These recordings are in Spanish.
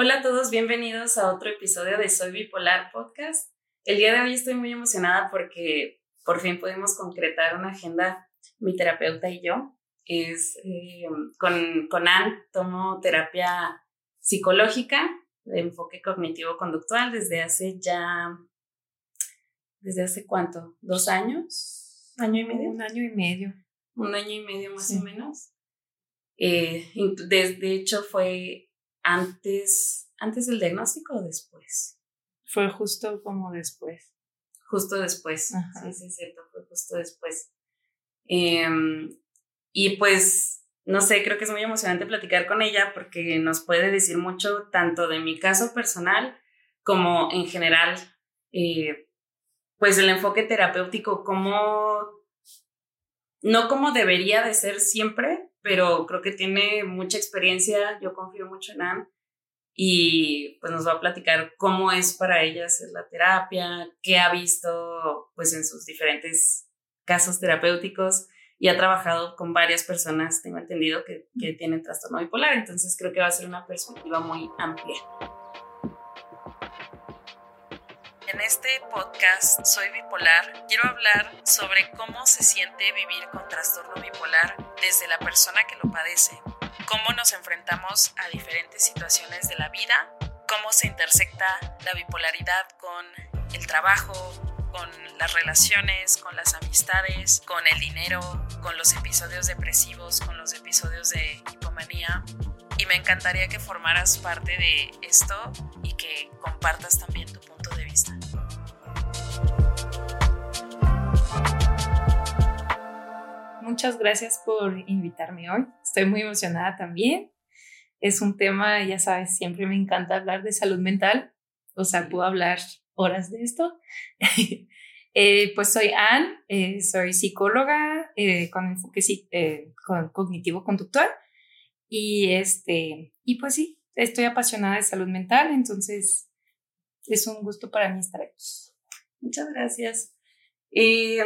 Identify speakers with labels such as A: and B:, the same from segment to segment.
A: Hola a todos, bienvenidos a otro episodio de Soy Bipolar Podcast. El día de hoy estoy muy emocionada porque por fin pudimos concretar una agenda, mi terapeuta y yo. Es eh, con, con Ann, tomo terapia psicológica de enfoque cognitivo-conductual desde hace ya, ¿desde hace cuánto? ¿Dos años? ¿Año y medio?
B: Un año y medio.
A: Un año y medio más o menos. Eh, de hecho, fue antes, antes del diagnóstico o después?
B: Fue justo como después.
A: Justo después, sí, sí, es cierto, fue justo después. Em, y pues, no sé, creo que es muy emocionante platicar con ella porque nos puede decir mucho tanto de mi caso personal como en general, eh, pues el enfoque terapéutico, como, no como debería de ser siempre, pero creo que tiene mucha experiencia, yo confío mucho en Anne y pues nos va a platicar cómo es para ella hacer la terapia, qué ha visto pues en sus diferentes casos terapéuticos y ha trabajado con varias personas, tengo entendido, que, que tienen trastorno bipolar, entonces creo que va a ser una perspectiva muy amplia. En este podcast Soy Bipolar quiero hablar sobre cómo se siente vivir con trastorno bipolar desde la persona que lo padece, cómo nos enfrentamos a diferentes situaciones de la vida, cómo se intersecta la bipolaridad con el trabajo, con las relaciones, con las amistades, con el dinero, con los episodios depresivos, con los episodios de hipomanía. Y me encantaría que formaras parte de esto y que compartas también tu punto de vista.
B: Muchas gracias por invitarme hoy. Estoy muy emocionada también. Es un tema, ya sabes, siempre me encanta hablar de salud mental. O sea, puedo hablar horas de esto. Eh, pues soy Anne, eh, soy psicóloga eh, con enfoque cognitivo-conductual y, este, y pues sí, estoy apasionada de salud mental, entonces es un gusto para mí estar aquí.
A: Muchas gracias. Em,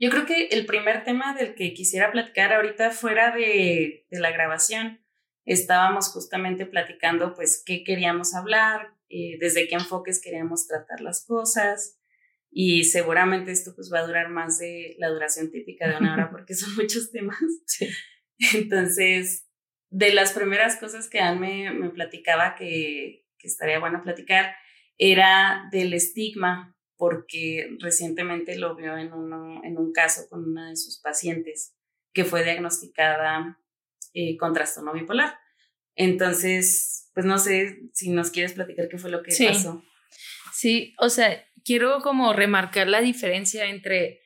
A: yo creo que el primer tema del que quisiera platicar ahorita fuera de, de la grabación, estábamos justamente platicando pues qué queríamos hablar, eh, desde qué enfoques queríamos tratar las cosas y seguramente esto pues va a durar más de la duración típica de una hora porque son muchos temas. Entonces, de las primeras cosas que Anne me, platicaba que, que, estaría bueno platicar era del estigma, porque recientemente lo vio en, uno, en un caso con una de sus pacientes que fue diagnosticada eh, con trastorno bipolar. Entonces, pues no sé si nos quieres platicar qué fue lo que pasó.
B: Sí, o sea, quiero como remarcar la diferencia entre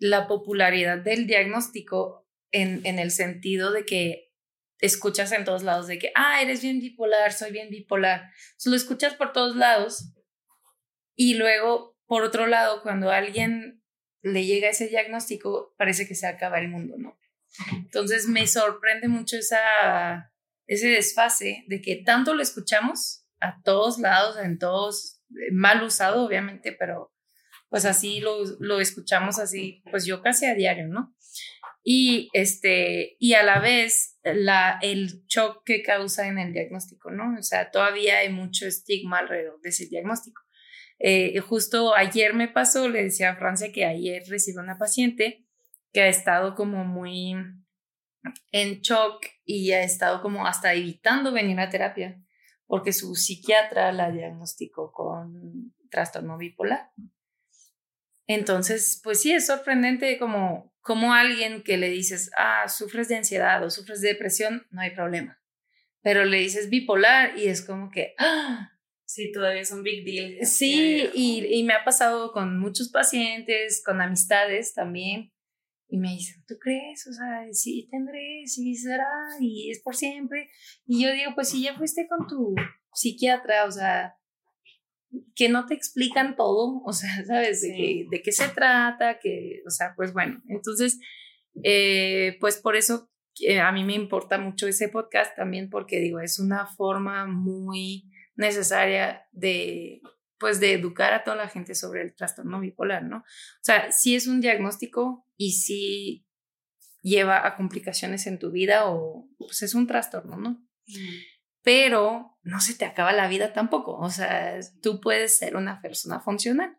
B: la popularidad del diagnóstico en, en el sentido de que escuchas en todos lados de que, ah, eres bien bipolar, soy bien bipolar. Entonces, lo escuchas por todos lados y luego, por otro lado, cuando a alguien le llega ese diagnóstico, parece que se acaba el mundo, ¿no? Entonces, me sorprende mucho esa, ese desfase de que tanto lo escuchamos a todos lados, en todos, eh, mal usado, obviamente, pero pues así lo, lo escuchamos así, pues yo casi a diario, ¿no? y, este, y a la vez la, el shock que causa en el diagnóstico, ¿no? O sea, todavía hay mucho estigma alrededor de ese diagnóstico. Eh, justo ayer me pasó, le decía a Francia que ayer recibió una paciente que ha estado como muy en shock y ha estado como hasta evitando venir a terapia porque su psiquiatra la diagnosticó con trastorno bipolar. Entonces, pues sí, es sorprendente como, como alguien que le dices, ah, sufres de ansiedad o sufres de depresión, no hay problema. Pero le dices bipolar y es como que, ah,
A: Sí, todavía es un big deal.
B: Sí, y, y, me ha pasado con muchos pacientes, con amistades también. Y me dicen, ¿tú crees? O sea, sí tendré, sí será, y es por siempre. Y yo digo, pues si ya fuiste con tu psiquiatra, o sea, que no te explican todo, o sea, ¿sabes? De, de qué se trata, que, o sea, pues bueno, entonces, eh, pues por eso eh, a mí me importa mucho ese podcast también, porque digo, es una forma muy necesaria de, pues, de educar a toda la gente sobre el trastorno bipolar, ¿no? O sea, sí es un diagnóstico y sí lleva a complicaciones en tu vida o, pues, es un trastorno, ¿no? pero no se te acaba la vida tampoco. O sea, tú puedes ser una persona funcional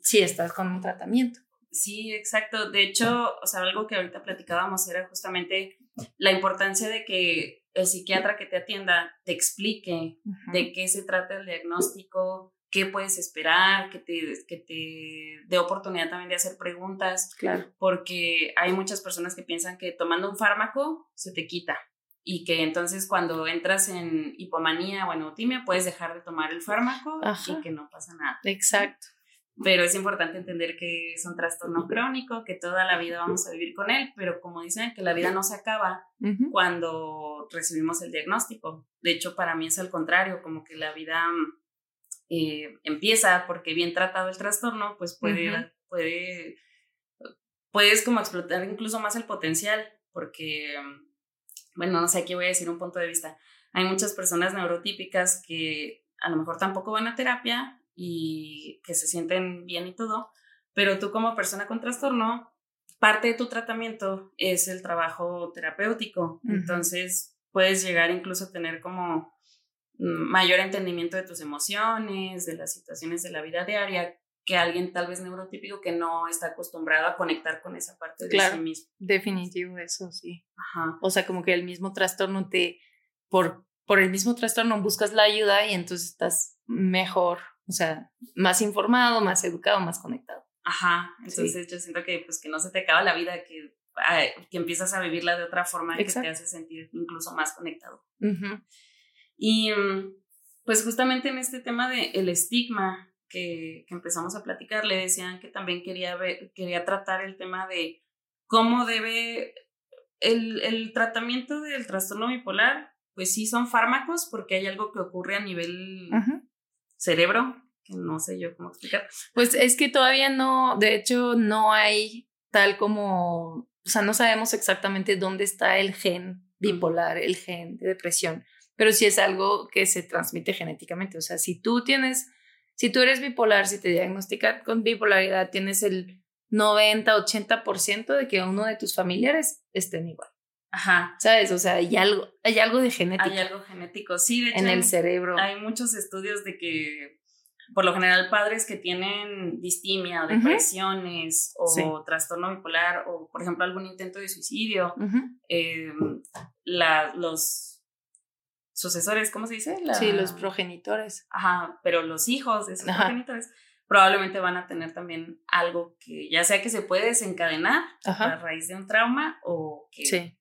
B: si estás con un tratamiento.
A: Sí, exacto. De hecho, o sea, algo que ahorita platicábamos era justamente la importancia de que el psiquiatra que te atienda te explique de qué se trata el diagnóstico, qué puedes esperar, que te, que te dé oportunidad también de hacer preguntas.
B: Claro.
A: Porque hay muchas personas que piensan que tomando un fármaco se te quita y que entonces cuando entras en hipomanía o en eutimia puedes dejar de tomar el fármaco y que no pasa nada.
B: Exacto
A: pero es importante entender que es un trastorno crónico, que toda la vida vamos a vivir con él, pero como dicen, que la vida no se acaba cuando recibimos el diagnóstico. De hecho, para mí es al contrario, como que la vida eh, empieza porque bien tratado el trastorno, pues puede, puede, puedes como explotar incluso más el potencial, porque, bueno, no sé, aquí voy a decir un punto de vista. Hay muchas personas neurotípicas que a lo mejor tampoco van a terapia y que se sienten bien y todo, pero tú como persona con trastorno, parte de tu tratamiento es el trabajo terapéutico, entonces puedes llegar incluso a tener como mayor entendimiento de tus emociones, de las situaciones de la vida diaria, que alguien tal vez neurotípico que no está acostumbrado a conectar con esa parte de sí mismo.
B: Definitivo, eso sí. Ajá. O sea, como que el mismo trastorno te, por, por el mismo trastorno buscas la ayuda y entonces estás mejor o sea, más informado, más educado, más conectado.
A: Ajá, entonces yo siento que pues que no se te acaba la vida, que, que empiezas a vivirla de otra forma que te hace sentir incluso más conectado. Y mm, pues justamente en este tema de el estigma que, que, empezamos a platicar, le decían que también quería, ver, quería tratar el tema de cómo debe el, el tratamiento del trastorno bipolar, pues sí son fármacos porque hay algo que ocurre a nivel cerebro, que no sé yo cómo explicar.
B: Pues es que todavía no, de hecho, no hay tal como, o sea, no sabemos exactamente dónde está el gen bipolar, el gen de depresión, pero sí es algo que se transmite genéticamente. O sea, si tú tienes, si tú eres bipolar, si te diagnostican con bipolaridad, tienes el 90, 80% de que uno de tus familiares estén igual.
A: Ajá.
B: ¿Sabes? O sea, hay algo, hay algo de genética.
A: Hay algo genético, sí, de hecho.
B: En el cerebro.
A: Hay muchos estudios de que, por lo general, padres que tienen distimia o depresiones o trastorno bipolar o, por ejemplo, algún intento de suicidio, em, la, los sucesores, ¿cómo se dice?
B: sí, los progenitores.
A: Ajá, pero los hijos de esos progenitores probablemente van a tener también algo que ya sea que se puede desencadenar a raíz de un trauma o que sí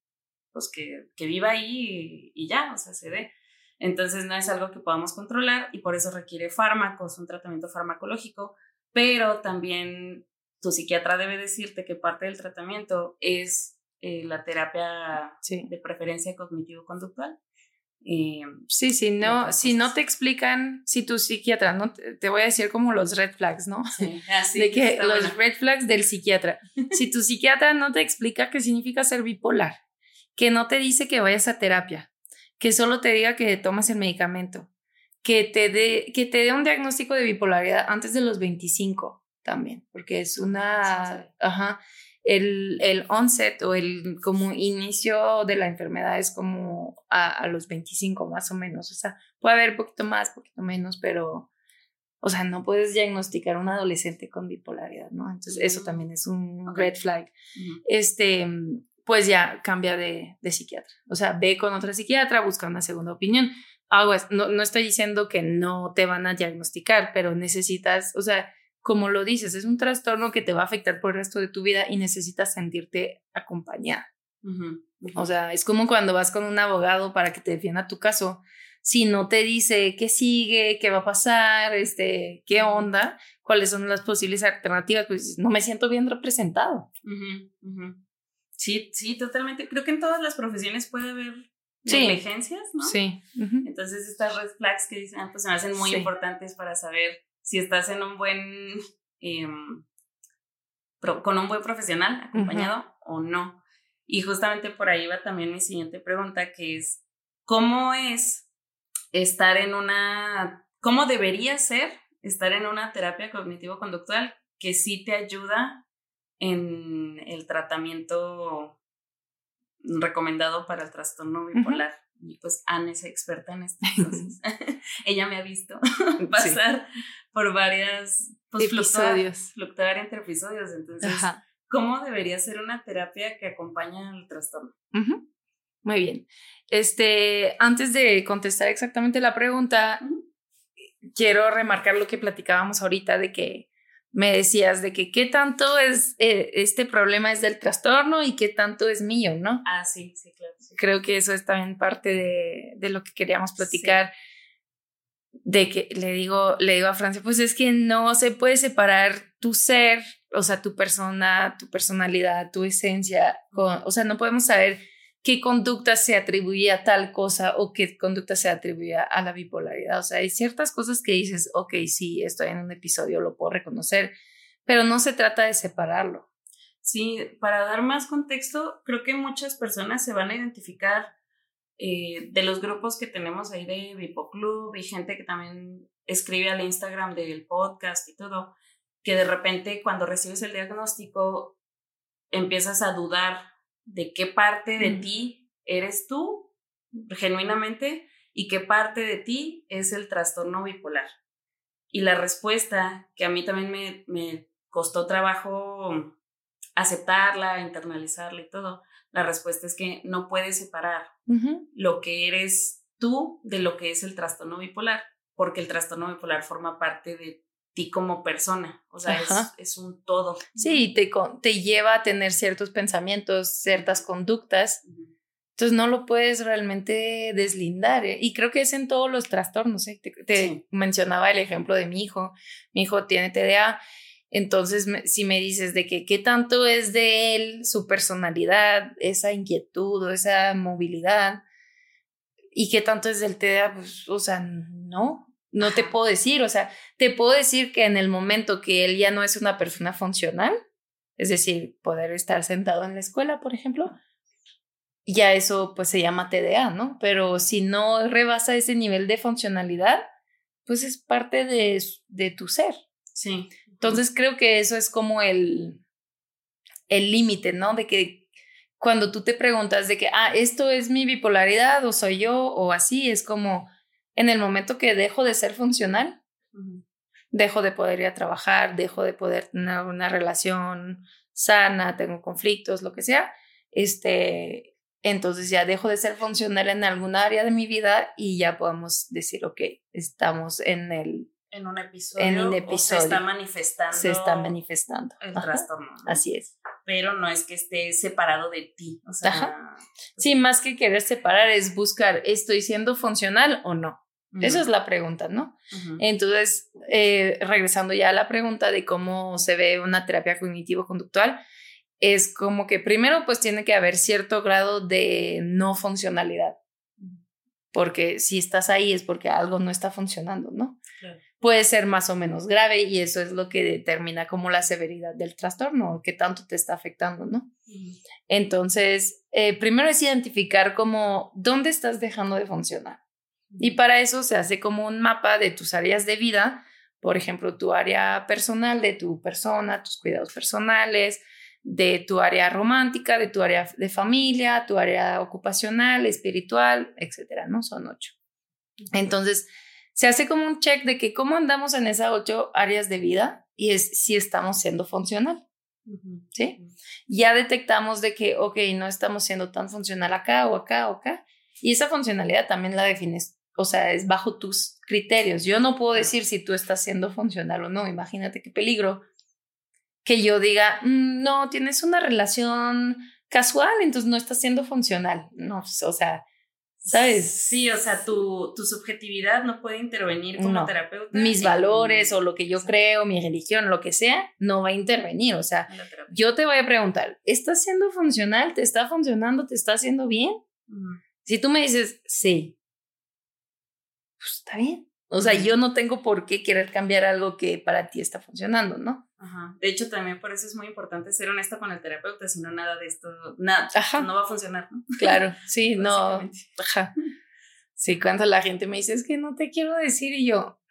A: pues que, que viva ahí y, ya, o sea, se ve. Entonces no es algo que podamos controlar y por eso requiere fármacos, un tratamiento farmacológico, pero también tu psiquiatra debe decirte que parte del tratamiento es eh, la terapia de preferencia cognitivo-conductual.
B: Eh, sí, sí, no, si no te explican, si tu psiquiatra, no te, voy a decir como los red flags, ¿no?
A: Sí, así
B: de que los red flags del psiquiatra. si tu psiquiatra no te explica qué significa ser bipolar, que no te dice que vayas a terapia, que solo te diga que tomas el medicamento, que te dé que te dé un diagnóstico de bipolaridad antes de los 25 también, porque es una, ajá, el, el onset o el como inicio de la enfermedad es como a, los 25 más o menos, o sea, puede haber poquito más, poquito menos, pero, o sea, no puedes diagnosticar a un adolescente con bipolaridad, ¿no? Entonces, eso también es un red flag. Este, pues ya cambia de, psiquiatra. O sea, ve con otra psiquiatra, busca una segunda opinión. Aguas, no, no estoy diciendo que no te van a diagnosticar, pero necesitas, o sea, como lo dices, es un trastorno que te va a afectar por el resto de tu vida y necesitas sentirte acompañada. O sea, es como cuando vas con un abogado para que te defienda tu caso. Si no te dice qué sigue, qué va a pasar, este, qué onda, cuáles son las posibles alternativas, pues no me siento bien representado.
A: Sí, sí, totalmente. Creo que en todas las profesiones puede haber negligencias, ¿no?
B: Sí.
A: Entonces estas red flags que dicen, ah, pues se me hacen muy importantes para saber si estás en un buen, em, con un buen profesional acompañado o no. Y justamente por ahí va también mi siguiente pregunta, que es, ¿cómo es estar en una, cómo debería ser estar en una terapia cognitivo-conductual que sí te ayuda en el tratamiento recomendado para el trastorno bipolar. Y pues Anne es experta en esto. Entonces, ella me ha visto pasar por varias pues, episodios. Fluctuar, entre episodios. Entonces, ¿cómo debería ser una terapia que acompaña al trastorno?
B: Muy bien. Este, antes de contestar exactamente la pregunta, quiero remarcar lo que platicábamos ahorita de que me decías de que qué tanto es eh, este problema es del trastorno y qué tanto es mío, ¿no?
A: Ah, sí, sí, claro.
B: Creo que eso es también parte de, de lo que queríamos platicar. De que le digo, le digo a Francia, pues es que no se puede separar tu ser, o sea, tu persona, tu personalidad, tu esencia, con, o sea, no podemos saber qué conducta se atribuye a tal cosa o qué conducta se atribuye a la bipolaridad. O sea, hay ciertas cosas que dices, ok, sí, estoy en un episodio, lo puedo reconocer, pero no se trata de separarlo.
A: Sí, para dar más contexto, creo que muchas personas se van a identificar eh, de los grupos que tenemos ahí de Bipoclub y gente que también escribe al Instagram del podcast y todo, que de repente cuando recibes el diagnóstico empiezas a dudar de qué parte de ti eres tú genuinamente y qué parte de ti es el trastorno bipolar. Y la respuesta, que a mí también me, me costó trabajo aceptarla, internalizarla y todo, la respuesta es que no puedes separar lo que eres tú de lo que es el trastorno bipolar, porque el trastorno bipolar forma parte de ti como persona, o sea, es, un todo.
B: Sí, te, te lleva a tener ciertos pensamientos, ciertas conductas, entonces no lo puedes realmente deslindar. ¿eh? Y creo que es en todos los trastornos. ¿eh? Te, mencionaba el ejemplo de mi hijo, mi hijo tiene TDA, entonces si me dices de que qué tanto es de él, su personalidad, esa inquietud o esa movilidad, y qué tanto es del TDA, pues, o sea, no, no te puedo decir, o sea, te puedo decir que en el momento que él ya no es una persona funcional, es decir, poder estar sentado en la escuela, por ejemplo, ya eso pues se llama TDA, ¿no? Pero si no rebasa ese nivel de funcionalidad, pues es parte de, de tu ser.
A: Sí.
B: Entonces creo que eso es como el el límite, ¿no? De que cuando tú te preguntas de que, ah, esto es mi bipolaridad o soy yo o así, es como, en el momento que dejo de ser funcional, dejo de poder ir a trabajar, dejo de poder tener una relación sana, tengo conflictos, lo que sea, este, entonces ya dejo de ser funcional en alguna área de mi vida y ya podemos decir, ok, estamos en el...
A: En un episodio. En un episodio. se está manifestando.
B: Se está manifestando.
A: El trastorno.
B: Así es.
A: Pero no es que esté separado de ti. O sea, pues
B: Sí, más que querer separar es buscar, ¿estoy siendo funcional o no? Esa es la pregunta, ¿no? Entonces, eh, regresando ya a la pregunta de cómo se ve una terapia cognitivo-conductual, es como que primero pues tiene que haber cierto grado de no funcionalidad, porque si estás ahí es porque algo no está funcionando, ¿no? Puede ser más o menos grave y eso es lo que determina como la severidad del trastorno, qué tanto te está afectando, ¿no? Entonces, eh, primero es identificar como dónde estás dejando de funcionar. Y para eso se hace como un mapa de tus áreas de vida, por ejemplo, tu área personal, de tu persona, tus cuidados personales, de tu área romántica, de tu área de familia, tu área ocupacional, espiritual, etcétera, ¿no? Son ocho. Entonces, se hace como un check de que cómo andamos en esas ocho áreas de vida y es si estamos siendo funcional. ¿Sí? Ya detectamos de que, ok, no estamos siendo tan funcional acá o acá o acá. Y esa funcionalidad también la defines o sea, es bajo tus criterios. Yo no puedo decir si tú estás siendo funcional o no. Imagínate qué peligro que yo diga, mm, no, tienes una relación casual, entonces no estás siendo funcional. No, pues, o sea, ¿sabes?
A: Sí, o sea, tu, tu subjetividad no puede intervenir como terapeuta.
B: Mis valores o lo que yo creo, mi religión, lo que sea, no va a intervenir. O sea, yo te voy a preguntar, ¿estás siendo funcional? ¿Te está funcionando? ¿Te está haciendo bien? Si tú me dices, sí, pues está bien. O sea, yo no tengo por qué querer cambiar algo que para ti está funcionando, ¿no?
A: Ajá. De hecho, también por eso es muy importante ser honesta con el terapeuta, si no, nada de esto, nada, no va a funcionar, ¿no?
B: Claro, sí, no. Ajá. Sí, cuando la gente me dice, es que no te quiero decir, y yo,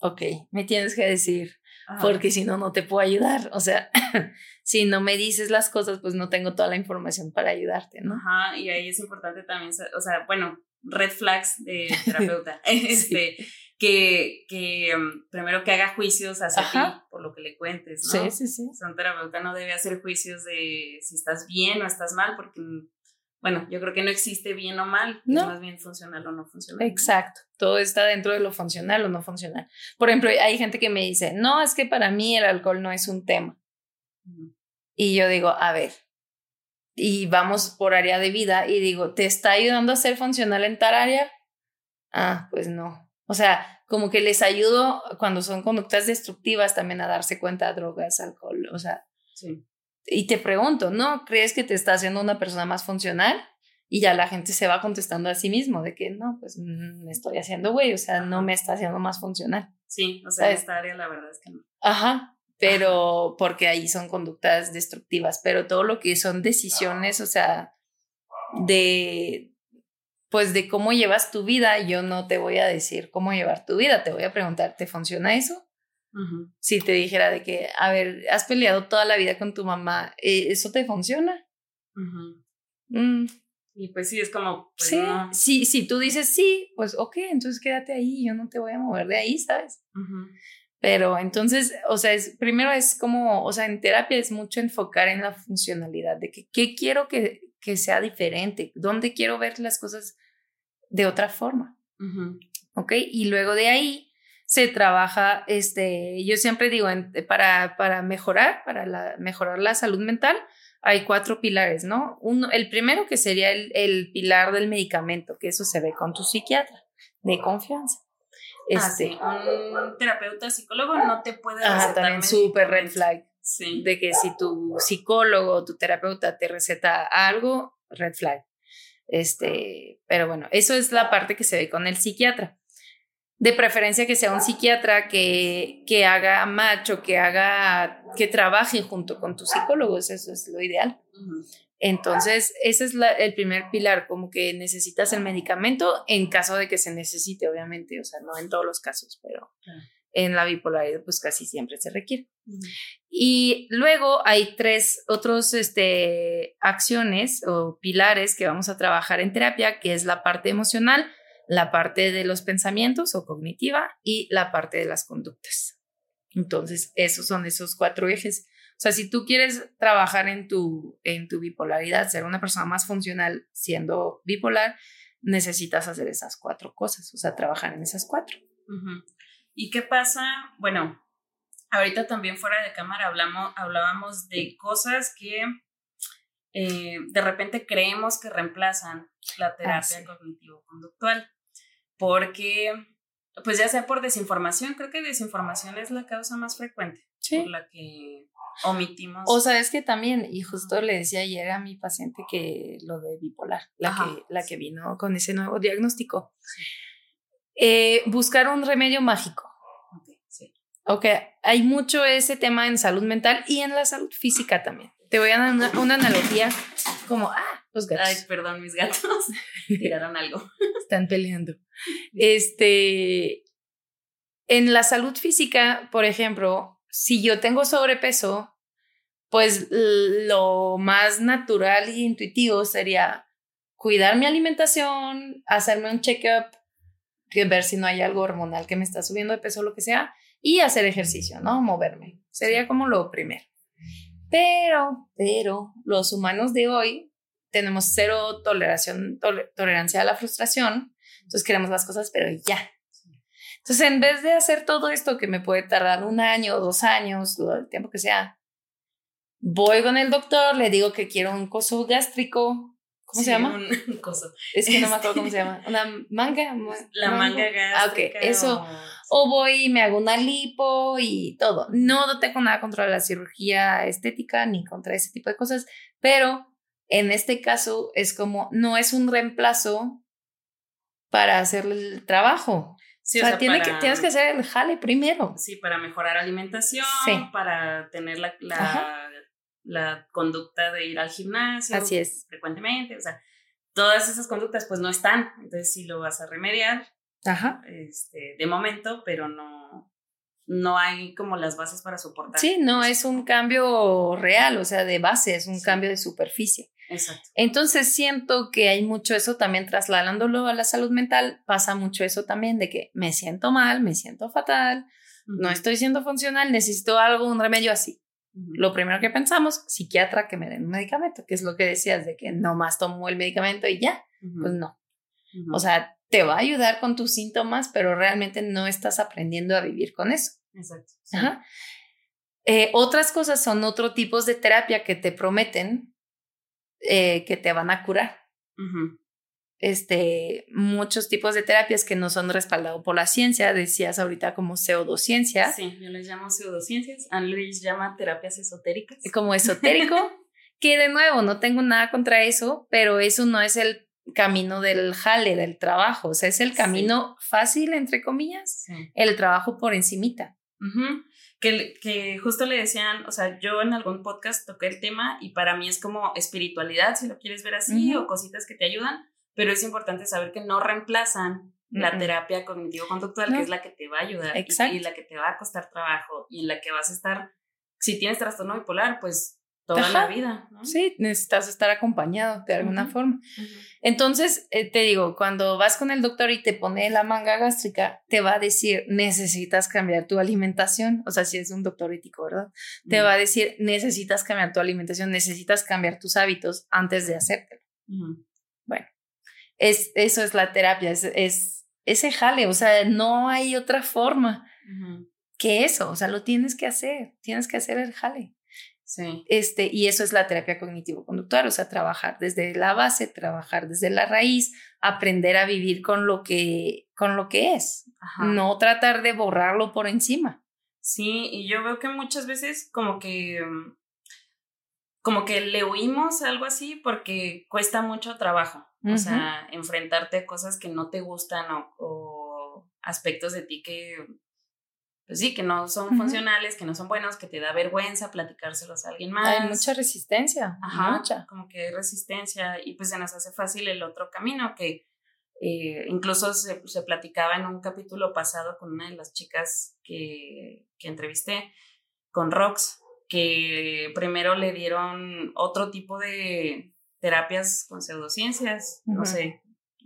B: ok, me tienes que decir, porque si no, no te puedo ayudar. O sea, si no me dices las cosas, pues no tengo toda la información para ayudarte, ¿no?
A: Ajá, y ahí es importante también, o sea, bueno, red flags de terapeuta, este, que, que um, primero que haga juicios hacia ti por lo que le cuentes, ¿no?
B: Sí, sí, sí.
A: O sea, un terapeuta no debe hacer juicios de si estás bien o estás mal, porque bueno, yo creo que no existe bien o mal, no. más bien funcional o no funcional.
B: Exacto, todo está dentro de lo funcional o no funcional. Por ejemplo, hay gente que me dice, no, es que para mí el alcohol no es un tema. Y yo digo, a ver, y vamos por área de vida y digo, ¿te está ayudando a ser funcional en tal área? Ah, pues no. O sea, como que les ayudo cuando son conductas destructivas también a darse cuenta de drogas, alcohol, o sea, sí y te pregunto, ¿no? ¿Crees que te está haciendo una persona más funcional? Y ya la gente se va contestando a sí mismo de que no, pues mm, me estoy haciendo güey, o sea, no me está haciendo más funcional.
A: Sí, o sea, esta área la verdad es que no.
B: Ajá, pero porque ahí son conductas destructivas, pero todo lo que son decisiones, o sea, de, pues de cómo llevas tu vida, yo no te voy a decir cómo llevar tu vida, te voy a preguntar, ¿te funciona eso? Si te dijera de que, a ver, has peleado toda la vida con tu mamá, eh, ¿eso te funciona?
A: Mm. Y pues sí, es como... Pues
B: sí, si tú dices sí, pues ok, entonces quédate ahí, yo no te voy a mover de ahí, ¿sabes? Pero entonces, o sea, es, primero es como, o sea, en terapia es mucho enfocar en la funcionalidad, de que qué quiero que, que sea diferente, dónde quiero ver las cosas de otra forma. ¿Ok? Y luego de ahí se trabaja, este, yo siempre digo, para, para mejorar, para la, mejorar la salud mental, hay cuatro pilares, ¿no? Uno, el primero que sería el, el, pilar del medicamento, que eso se ve con tu psiquiatra de confianza.
A: Ah, este, Un terapeuta psicólogo no te puede recetar
B: Ah, también súper red flag. Sí. De que si tu psicólogo o tu terapeuta te receta algo, red flag. Este, pero bueno, eso es la parte que se ve con el psiquiatra de preferencia que sea un psiquiatra que, que haga macho, que haga, que trabaje junto con tus psicólogos, eso es lo ideal. Entonces, ese es el primer pilar, como que necesitas el medicamento en caso de que se necesite, obviamente, o sea, no en todos los casos, pero en la bipolaridad pues casi siempre se requiere. Y luego hay tres otros este, acciones o pilares que vamos a trabajar en terapia, que es la parte emocional, la parte de los pensamientos o cognitiva y la parte de las conductas. Entonces, esos son esos cuatro ejes. O sea, si tú quieres trabajar en tu, en tu bipolaridad, ser una persona más funcional siendo bipolar, necesitas hacer esas cuatro cosas, o sea, trabajar en esas cuatro.
A: ¿Y qué pasa? Bueno, ahorita también fuera de cámara hablamos, hablábamos de cosas que eh, de repente creemos que reemplazan la ah, terapia cognitivo-conductual, porque, pues ya sea por desinformación, creo que desinformación es la causa más frecuente por la que omitimos.
B: O sabes que también, y justo le decía ayer a mi paciente que lo de bipolar, la, que, la que vino con ese nuevo diagnóstico, eh, buscar un remedio mágico. Ok, hay mucho ese tema en salud mental y en la salud física también. Te voy a dar una, analogía como, ah, los gatos.
A: Ay, perdón, mis gatos tiraron algo.
B: Están peleando. Este, en la salud física, por ejemplo, si yo tengo sobrepeso, pues lo más natural e intuitivo sería cuidar mi alimentación, hacerme un check-up, ver si no hay algo hormonal que me está subiendo de peso o lo que sea, y hacer ejercicio, ¿no? Moverme. Sería como lo primero. Pero, pero los humanos de hoy tenemos cero toleración, tolerancia a la frustración, entonces queremos las cosas, pero ya. Entonces, en vez de hacer todo esto que me puede tardar un año, dos años, el tiempo que sea, voy con el doctor, le digo que quiero un coso gástrico. ¿Cómo se llama?
A: Un coso.
B: Es que no me acuerdo cómo se llama. Una manga.
A: La manga, gástrica. Ah,
B: ok. Eso o voy y me hago una lipo y todo. No tengo nada contra la cirugía estética ni contra ese tipo de cosas, pero en este caso es como, no es un reemplazo para hacer el trabajo. Sí, o, sea, tiene que, tienes que hacer el jale primero.
A: Sí, para mejorar alimentación, para tener la, la, la, conducta de ir al gimnasio.
B: Así es.
A: Frecuentemente, o sea, todas esas conductas pues no están. Entonces, si lo vas a remediar, Ajá. Este, de momento, pero no, no hay como las bases para soportar.
B: Sí, no es un cambio real, o sea, de base, es un cambio de superficie.
A: Exacto.
B: Entonces siento que hay mucho eso también trasladándolo a la salud mental, pasa mucho eso también de que me siento mal, me siento fatal, no estoy siendo funcional, necesito algo, un remedio así. Lo primero que pensamos, psiquiatra que me den un medicamento, que es lo que decías de que nomás tomo el medicamento y ya, pues no. O sea, te va a ayudar con tus síntomas, pero realmente no estás aprendiendo a vivir con eso.
A: Exacto.
B: Eh, otras cosas son otros tipos de terapia que te prometen eh, que te van a curar. Este, muchos tipos de terapias que no son respaldados por la ciencia, decías ahorita como pseudociencia.
A: Sí, yo les llamo pseudociencias, Anne Luis llama terapias esotéricas.
B: Como esotérico, que de nuevo no tengo nada contra eso, pero eso no es el camino del jale, del trabajo, o sea, es el camino fácil, entre comillas, el trabajo por encimita.
A: Que, que justo le decían, o sea, yo en algún podcast toqué el tema y para mí es como espiritualidad, si lo quieres ver así, o cositas que te ayudan, pero es importante saber que no reemplazan la terapia cognitivo-conductual, que es la que te va a ayudar y, la que te va a costar trabajo y en la que vas a estar, si tienes trastorno bipolar, pues toda la vida.
B: Sí, necesitas estar acompañado de alguna forma. Entonces, eh, te digo, cuando vas con el doctor y te pone la manga gástrica, te va a decir, necesitas cambiar tu alimentación. O sea, si es un doctor ético, ¿verdad? Te va a decir, necesitas cambiar tu alimentación, necesitas cambiar tus hábitos antes de hacértelo. Bueno, es, eso es la terapia, es, es, ese jale, o sea, no hay otra forma que eso, o sea, lo tienes que hacer, tienes que hacer el jale.
A: Sí.
B: Este, y eso es la terapia cognitivo-conductual, o sea, trabajar desde la base, trabajar desde la raíz, aprender a vivir con lo que, con lo que es, no tratar de borrarlo por encima.
A: Sí, y yo veo que muchas veces como que como que le huimos algo así porque cuesta mucho trabajo, o sea, enfrentarte a cosas que no te gustan o aspectos de ti que pues sí, que no son funcionales, que no son buenos, que te da vergüenza platicárselos a alguien más.
B: Hay mucha resistencia.
A: Ajá, mucha. como que hay resistencia y pues se nos hace fácil el otro camino que eh, incluso se, se, platicaba en un capítulo pasado con una de las chicas que, que entrevisté, con Rox, que primero le dieron otro tipo de terapias con pseudociencias, no sé,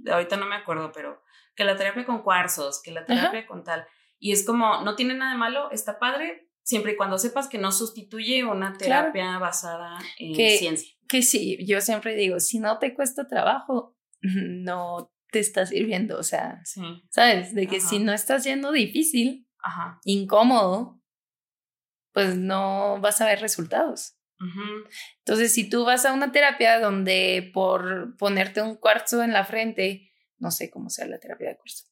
A: ahorita no me acuerdo, pero que la terapia con cuarzos, que la terapia con tal y es como, no tiene nada de malo, está padre, siempre y cuando sepas que no sustituye una terapia basada en ciencia.
B: Que sí, yo siempre digo, si no te cuesta trabajo, no te está sirviendo, o sea, ¿sabes? De que si no estás siendo difícil, incómodo, pues no vas a ver resultados. Entonces, si tú vas a una terapia donde por ponerte un cuarzo en la frente, no sé cómo sea la terapia de cuarzo,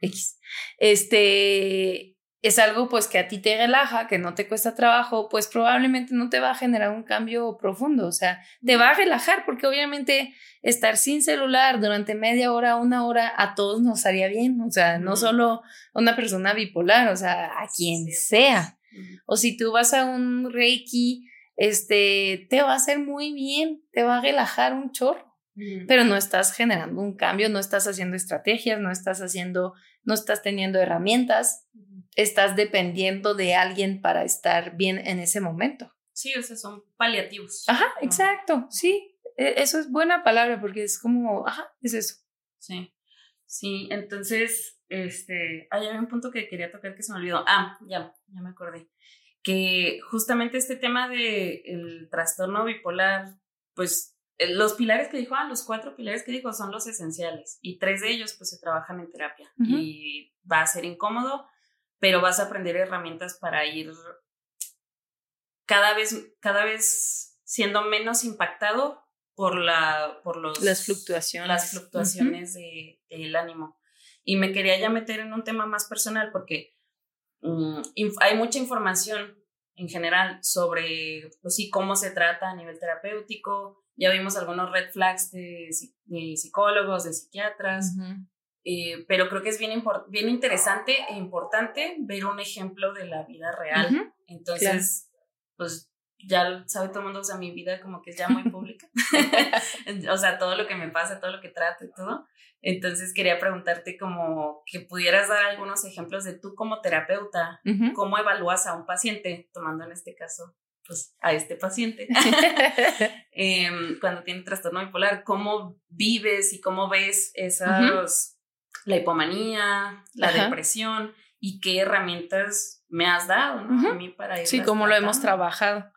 B: X. Este es algo pues que a ti te relaja, que no te cuesta trabajo, pues probablemente no te va a generar un cambio profundo, o sea, te va a relajar porque obviamente estar sin celular durante media hora, una hora, a todos nos haría bien, o sea, no solo a una persona bipolar, o sea, a quien sea. O si tú vas a un Reiki, este, te va a hacer muy bien, te va a relajar un chorro pero no estás generando un cambio, no estás haciendo estrategias, no estás haciendo, no estás teniendo herramientas, estás dependiendo de alguien para estar bien en ese momento.
A: Sí, o sea, son paliativos.
B: Ajá, exacto, sí, e, eso es buena palabra porque es como, ajá, es eso.
A: Sí, sí, entonces, este, hay un punto que quería tocar que se me olvidó. Ah, ya, ya me acordé. Que justamente este tema del el trastorno bipolar, pues los pilares que dijo, ah, los cuatro pilares que dijo son los esenciales y tres de ellos pues se trabajan en terapia y va a ser incómodo, pero vas a aprender herramientas para ir cada vez, cada vez siendo menos impactado por, la, por los,
B: las fluctuaciones,
A: las fluctuaciones de, del ánimo. Y me quería ya meter en un tema más personal porque mm, hay mucha información en general sobre, pues sí, cómo se trata a nivel terapéutico, ya vimos algunos red flags de, psicólogos, de psiquiatras, eh, pero creo que es bien, bien interesante e importante ver un ejemplo de la vida real. Entonces, pues ya sabe todo el mundo, o sea, mi vida como que es ya muy pública. o sea, todo lo que me pasa, todo lo que trato y todo. Entonces quería preguntarte como que pudieras dar algunos ejemplos de tú como terapeuta, cómo evalúas a un paciente, tomando en este caso pues a este paciente em, cuando tiene trastorno bipolar, cómo vives y cómo ves esos, la hipomanía, la depresión y qué herramientas me has dado ¿no? a mí para
B: Sí, cómo lo hemos trabajado.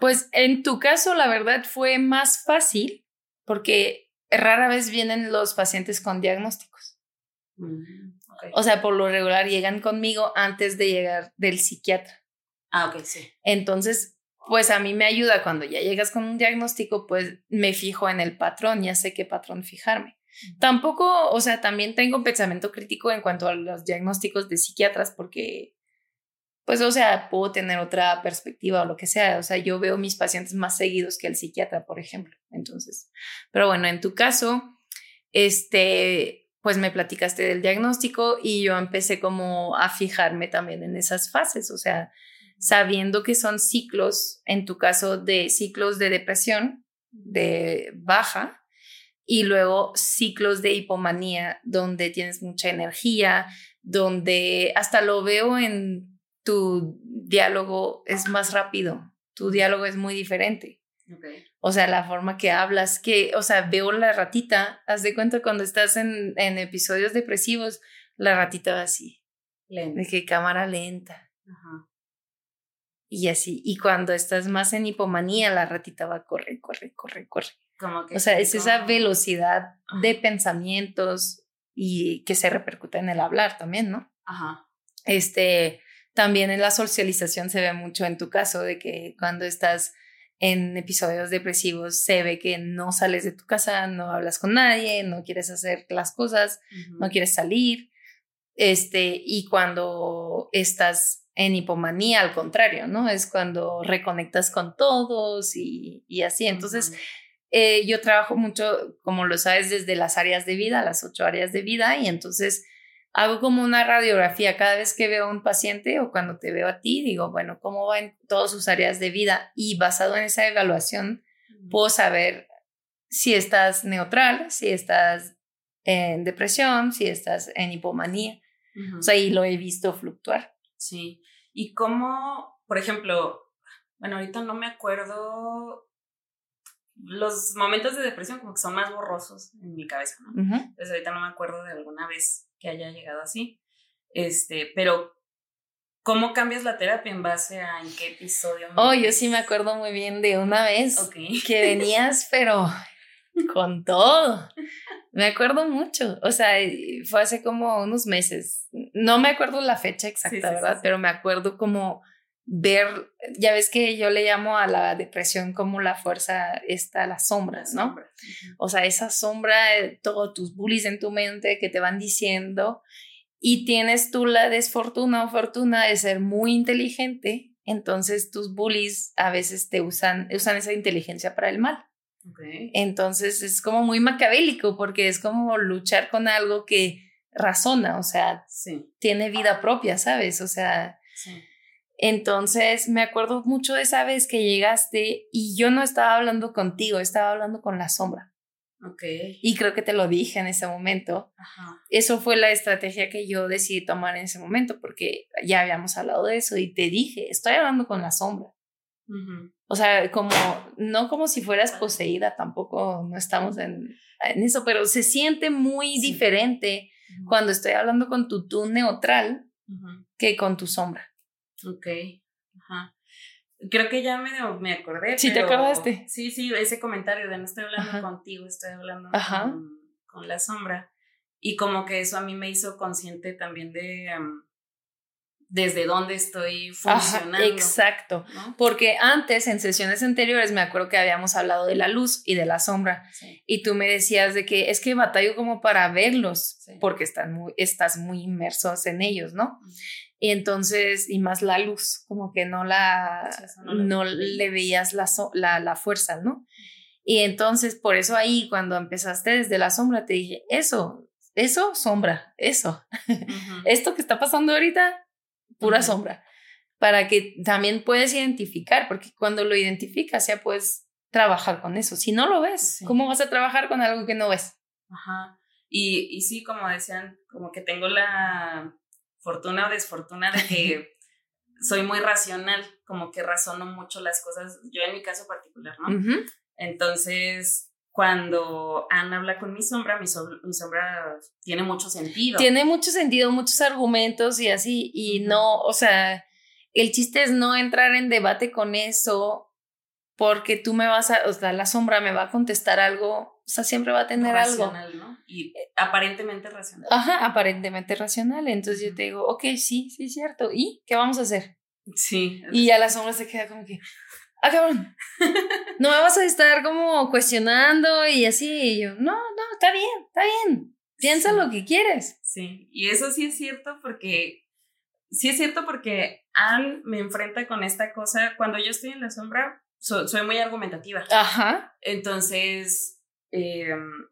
B: Pues en tu caso, la verdad fue más fácil porque rara vez vienen los pacientes con diagnósticos. Mm, o sea, por lo regular llegan conmigo antes de llegar del psiquiatra.
A: Ah, ok, sí.
B: Entonces, pues a mí me ayuda cuando ya llegas con un diagnóstico, pues me fijo en el patrón, ya sé qué patrón fijarme. Tampoco, o sea, también tengo pensamiento crítico en cuanto a los diagnósticos de psiquiatras porque, pues, o sea, puedo tener otra perspectiva o lo que sea. O sea, yo veo mis pacientes más seguidos que el psiquiatra, por ejemplo. Entonces, pero bueno, en tu caso, este, pues me platicaste del diagnóstico y yo empecé como a fijarme también en esas fases. O sea, sabiendo que son ciclos, en tu caso de ciclos de depresión, de baja, y luego ciclos de hipomanía, donde tienes mucha energía, donde hasta lo veo en tu diálogo es más rápido, tu diálogo es muy diferente. O sea, la forma que hablas, que, o sea, veo la ratita, haz de cuenta cuando estás en, en episodios depresivos, la ratita va así. De que cámara lenta. Ajá y así. Y cuando estás más en hipomanía, la ratita va a correr, corre, corre, corre. Como que o sea, es esa velocidad de pensamientos y que se repercute en el hablar también, ¿no? Ajá. Este, también en la socialización se ve mucho en tu caso de que cuando estás en episodios depresivos se ve que no sales de tu casa, no hablas con nadie, no quieres hacer las cosas, no quieres salir. Este, y cuando estás en hipomanía, al contrario, ¿no? Es cuando reconectas con todos y, y así. Entonces, eh, yo trabajo mucho, como lo sabes, desde las áreas de vida, las ocho áreas de vida, y entonces hago como una radiografía cada vez que veo a un paciente o cuando te veo a ti, digo, bueno, ¿cómo va en todas sus áreas de vida? Y basado en esa evaluación, puedo saber si estás neutral, si estás en depresión, si estás en hipomanía. O sea, y lo he visto fluctuar.
A: Sí. Y cómo, por ejemplo, bueno, ahorita no me acuerdo, los momentos de depresión como que son más borrosos en mi cabeza, ¿no? Entonces ahorita no me acuerdo de alguna vez que haya llegado así. Este, pero ¿cómo cambias la terapia en base a en qué episodio?
B: Oh, yo sí me acuerdo muy bien de una vez que venías, pero con todo. Me acuerdo mucho, o sea, fue hace como unos meses. No me acuerdo la fecha exacta, ¿verdad? Pero me acuerdo como ver, ya ves que yo le llamo a la depresión como la fuerza, está las sombras, ¿no? O sea, esa sombra, todos tus bullies en tu mente que te van diciendo y tienes tú la desfortuna o fortuna de ser muy inteligente, entonces tus bullies a veces te usan, usan esa inteligencia para el mal. Entonces es como muy macabélico porque es como luchar con algo que razona, o sea, tiene vida propia, ¿sabes? O sea, entonces me acuerdo mucho de esa vez que llegaste y yo no estaba hablando contigo, estaba hablando con la sombra. Okay. Y creo que te lo dije en ese momento. Eso fue la estrategia que yo decidí tomar en ese momento porque ya habíamos hablado de eso y te dije, estoy hablando con la sombra. O sea, como, no como si fueras poseída, tampoco no estamos en, eso, pero se siente muy diferente cuando estoy hablando con tu tú neutral que con tu sombra.
A: Ok. Ajá. Creo que ya me, me acordé.
B: Sí, te acordaste.
A: Sí, sí, ese comentario de no estoy hablando contigo, estoy hablando con, con, la sombra. Y como que eso a mí me hizo consciente también de, desde dónde estoy funcionando.
B: exacto. Porque antes, en sesiones anteriores, me acuerdo que habíamos hablado de la luz y de la sombra. Y tú me decías de que es que batallo como para verlos, porque están muy, estás muy inmersos en ellos, ¿no? Y entonces, y más la luz, como que no la, no, le veías la, la, la fuerza, ¿no? Y entonces, por eso ahí, cuando empezaste desde la sombra, te dije, eso, eso, sombra, eso. Esto que está pasando ahorita, pura sombra. para que también puedes identificar, porque cuando lo identificas ya puedes trabajar con eso. Si no lo ves, ¿cómo vas a trabajar con algo que no ves?
A: Ajá. Y, y sí, como decían, como que tengo la fortuna o desfortuna de que soy muy racional, como que razono mucho las cosas, yo en mi caso particular, ¿no? Entonces, cuando Ana habla con mi sombra, mi, sombra tiene mucho sentido.
B: Tiene mucho sentido, muchos argumentos y así, y no, o sea, el chiste es no entrar en debate con eso porque tú me vas a, o sea, la sombra me va a contestar algo, o sea, siempre va a tener algo.
A: ¿no? Y aparentemente racional.
B: Ajá, aparentemente racional. Entonces yo te digo, ok, sí, sí, es cierto. ¿Y qué vamos a hacer?
A: Sí.
B: Y ya la sombra se queda como que, ah, cabrón, no me vas a estar como cuestionando y así. Y yo, no, no, está bien, está bien. Piensa lo que quieres.
A: Sí, y eso sí es cierto porque, sí es cierto porque Anne me enfrenta con esta cosa. Cuando yo estoy en la sombra, soy muy argumentativa.
B: Ajá.
A: Entonces, em,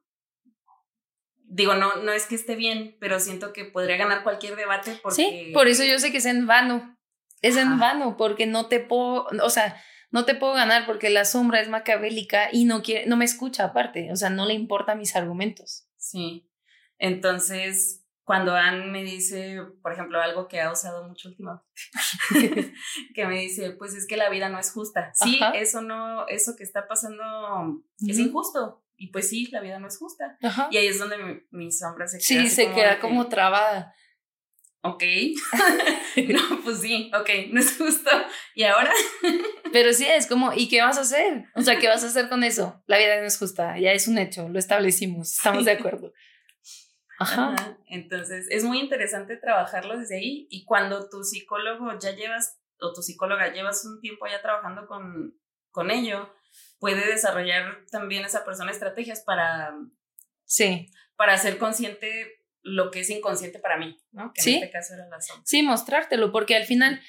A: digo, no, no es que esté bien, pero siento que podría ganar cualquier debate porque...
B: Sí, por eso yo sé que es en vano. Es en vano, porque no te puedo, o sea, no te puedo ganar porque la sombra es macabélica y no quiere, no me escucha aparte, o sea, no le importan mis argumentos.
A: Sí. Entonces, cuando Anne me dice, por ejemplo, algo que ha usado mucho últimamente, que me dice, pues es que la vida no es justa. Sí, eso no, eso que está pasando es injusto. Y pues sí, la vida no es justa. Y ahí es donde mi, sombra se
B: queda. Sí, se queda como trabada
A: ok, no, pues sí, ok, no es justo. ¿Y ahora?
B: Pero sí, es como, ¿y qué vas a hacer? O sea, ¿qué vas a hacer con eso? La vida no es justa, ya es un hecho, lo establecimos, estamos de acuerdo.
A: Ajá. Entonces, es muy interesante trabajarlo desde ahí y cuando tu psicólogo ya llevas, o tu psicóloga llevas un tiempo ya trabajando con, con ello, puede desarrollar también esa persona estrategias para...
B: Sí.
A: Para ser consciente lo que es inconsciente para mí, ¿no? Que
B: ¿Sí?
A: en este caso era la sombra.
B: Sí, mostrártelo, porque al final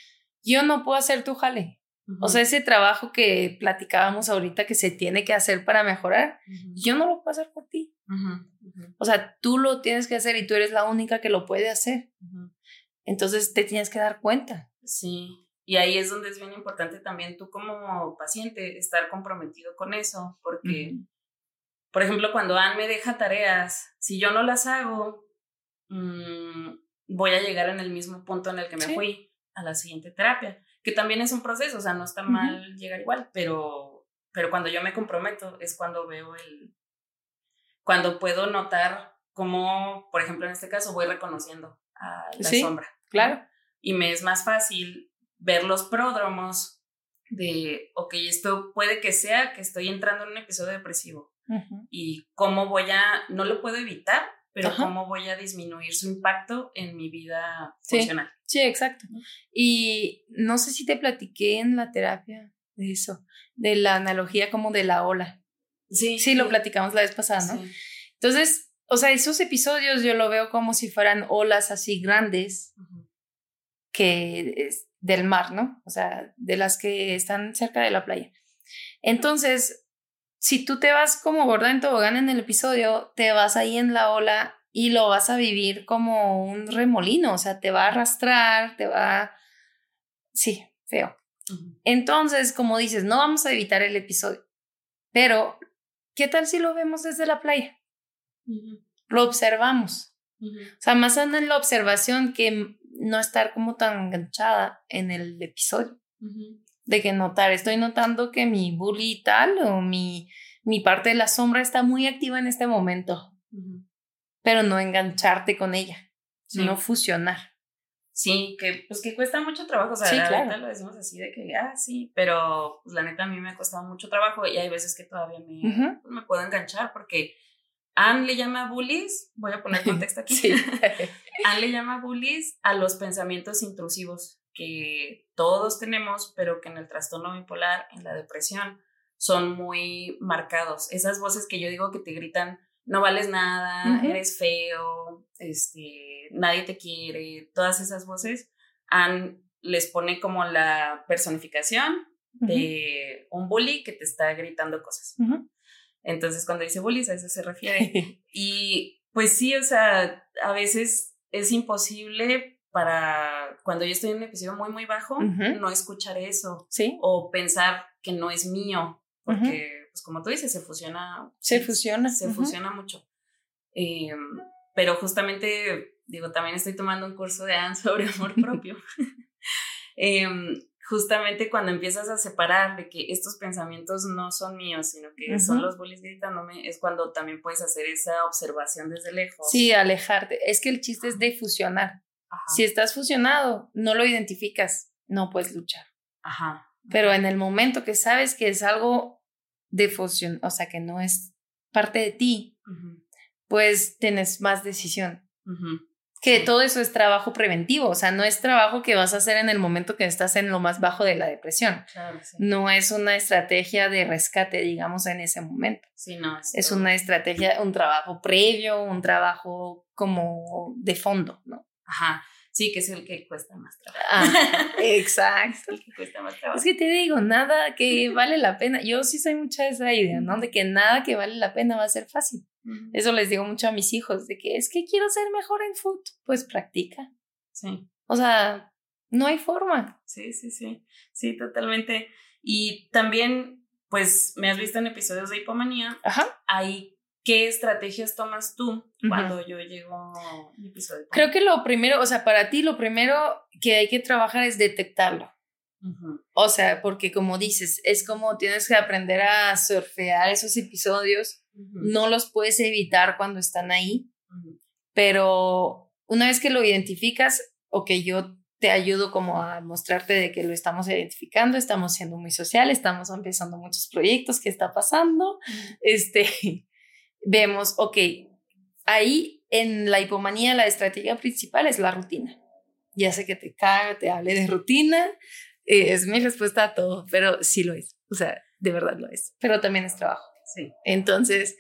B: yo no puedo hacer tu jale. O sea, ese trabajo que platicábamos ahorita que se tiene que hacer para mejorar, yo no lo puedo hacer por ti. O sea, tú lo tienes que hacer y tú eres la única que lo puede hacer. Entonces te tienes que dar cuenta.
A: Sí. Y ahí es donde es bien importante también tú como paciente estar comprometido con eso, porque, por ejemplo, cuando Anne me deja tareas, si yo no las hago, Mm, voy a llegar en el mismo punto en el que me fui a la siguiente terapia, que también es un proceso, o sea, no está mal llegar igual, pero, pero cuando yo me comprometo es cuando veo el, cuando puedo notar cómo, por ejemplo, en este caso, voy reconociendo a la sombra.
B: Claro.
A: Y me es más fácil ver los pródromos de, ok, esto puede que sea que estoy entrando en un episodio depresivo. Y cómo voy a, no lo puedo evitar, pero cómo voy a disminuir su impacto en mi vida funcional.
B: Sí, exacto. Y no sé si te platiqué en la terapia de eso, de la analogía como de la ola. Sí. Sí, lo platicamos la vez pasada, ¿no? Entonces, o sea, esos episodios yo lo veo como si fueran olas así grandes que es del mar, ¿no? O sea, de las que están cerca de la playa. Entonces, si tú te vas como gorda en tobogán en el episodio, te vas ahí en la ola y lo vas a vivir como un remolino, o sea, te va a arrastrar, te va... Sí, feo. Entonces, como dices, no vamos a evitar el episodio, pero ¿qué tal si lo vemos desde la playa? Lo observamos. O sea, más en la observación que no estar como tan enganchada en el episodio de que notar, estoy notando que mi bully tal o mi, mi parte de la sombra está muy activa en este momento, pero no engancharte con ella, sino fusionar.
A: Sí, que pues que cuesta mucho trabajo, o sea, sí, claro. lo decimos así de que, ah, sí, pero pues la neta a mí me ha costado mucho trabajo y hay veces que todavía me, me puedo enganchar porque Anne le llama bullies, voy a poner contexto aquí, sí. Anne le llama bullies a los pensamientos intrusivos que todos tenemos, pero que en el trastorno bipolar, en la depresión, son muy marcados. Esas voces que yo digo que te gritan, no vales nada, eres feo, este, nadie te quiere, todas esas voces, han, les pone como la personificación de un bully que te está gritando cosas. Entonces, cuando dice bullies, a eso se refiere. y pues sí, o sea, a veces es imposible para cuando yo estoy en un episodio muy, muy bajo, no escuchar eso.
B: Sí.
A: O pensar que no es mío, porque, pues como tú dices, se fusiona.
B: Se fusiona.
A: Se fusiona mucho. Em, pero justamente, digo, también estoy tomando un curso de ANS sobre amor propio. Em, justamente cuando empiezas a separar de que estos pensamientos no son míos, sino que son los bullies gritándome, es cuando también puedes hacer esa observación desde lejos.
B: Sí, alejarte. Es que el chiste es de fusionar. Si estás fusionado, no lo identificas, no puedes luchar.
A: Ajá.
B: Pero en el momento que sabes que es algo de fusión, o sea, que no es parte de ti, pues tienes más decisión. Que todo eso es trabajo preventivo, o sea, no es trabajo que vas a hacer en el momento que estás en lo más bajo de la depresión. No es una estrategia de rescate, digamos, en ese momento.
A: Sí, no.
B: Es, una estrategia, un trabajo previo, un trabajo como de fondo, ¿no?
A: Ajá. Sí, que es el que cuesta más trabajo.
B: Ah, exacto.
A: Es el que cuesta más trabajo.
B: Es que te digo, nada que vale la pena. Yo sí soy mucha de esa idea, ¿no? De que nada que vale la pena va a ser fácil. Eso les digo mucho a mis hijos, de que es que quiero ser mejor en foot. Pues practica.
A: Sí.
B: O sea, no hay forma.
A: Sí, sí, sí. Sí, totalmente. Y también, pues, me has visto en episodios de hipomanía.
B: Ajá.
A: Hay ¿Qué estrategias tomas tú cuando yo llego a un episodio?
B: Creo que lo primero, o sea, para ti lo primero que hay que trabajar es detectarlo. O sea, porque como dices, es como tienes que aprender a surfear esos episodios. No los puedes evitar cuando están ahí, pero una vez que lo identificas, o que yo te ayudo como a mostrarte de que lo estamos identificando, estamos siendo muy sociales, estamos empezando muchos proyectos, ¿qué está pasando? Este, vemos, ok, ahí en la hipomanía la estrategia principal es la rutina. Ya sé que te caga, te hable de rutina, eh, es mi respuesta a todo, pero sí lo es, o sea, de verdad lo es, pero también es trabajo.
A: Sí.
B: Entonces,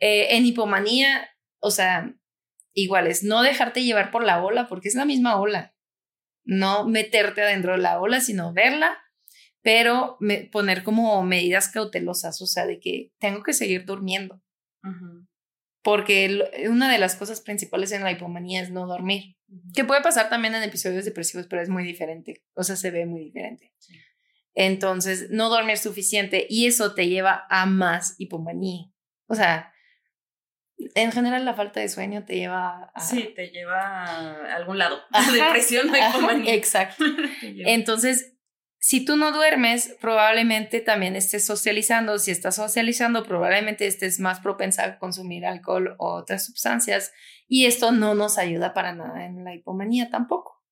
B: eh, en hipomanía, o sea, igual es no dejarte llevar por la ola, porque es la misma ola. No meterte adentro de la ola, sino verla, pero poner como medidas cautelosas, o sea, de que tengo que seguir durmiendo. Porque una de las cosas principales en la hipomanía es no dormir, que puede pasar también en episodios depresivos, pero es muy diferente, o sea, se ve muy diferente. Entonces, no dormir suficiente y eso te lleva a más hipomanía. O sea, en general la falta de sueño te lleva a...
A: Sí, te lleva a algún lado. A depresión o hipomanía.
B: exacto. Entonces, si tú no duermes, probablemente también estés socializando. Si estás socializando, probablemente estés más propensa a consumir alcohol o otras sustancias. Y esto no nos ayuda para nada en la hipomanía tampoco.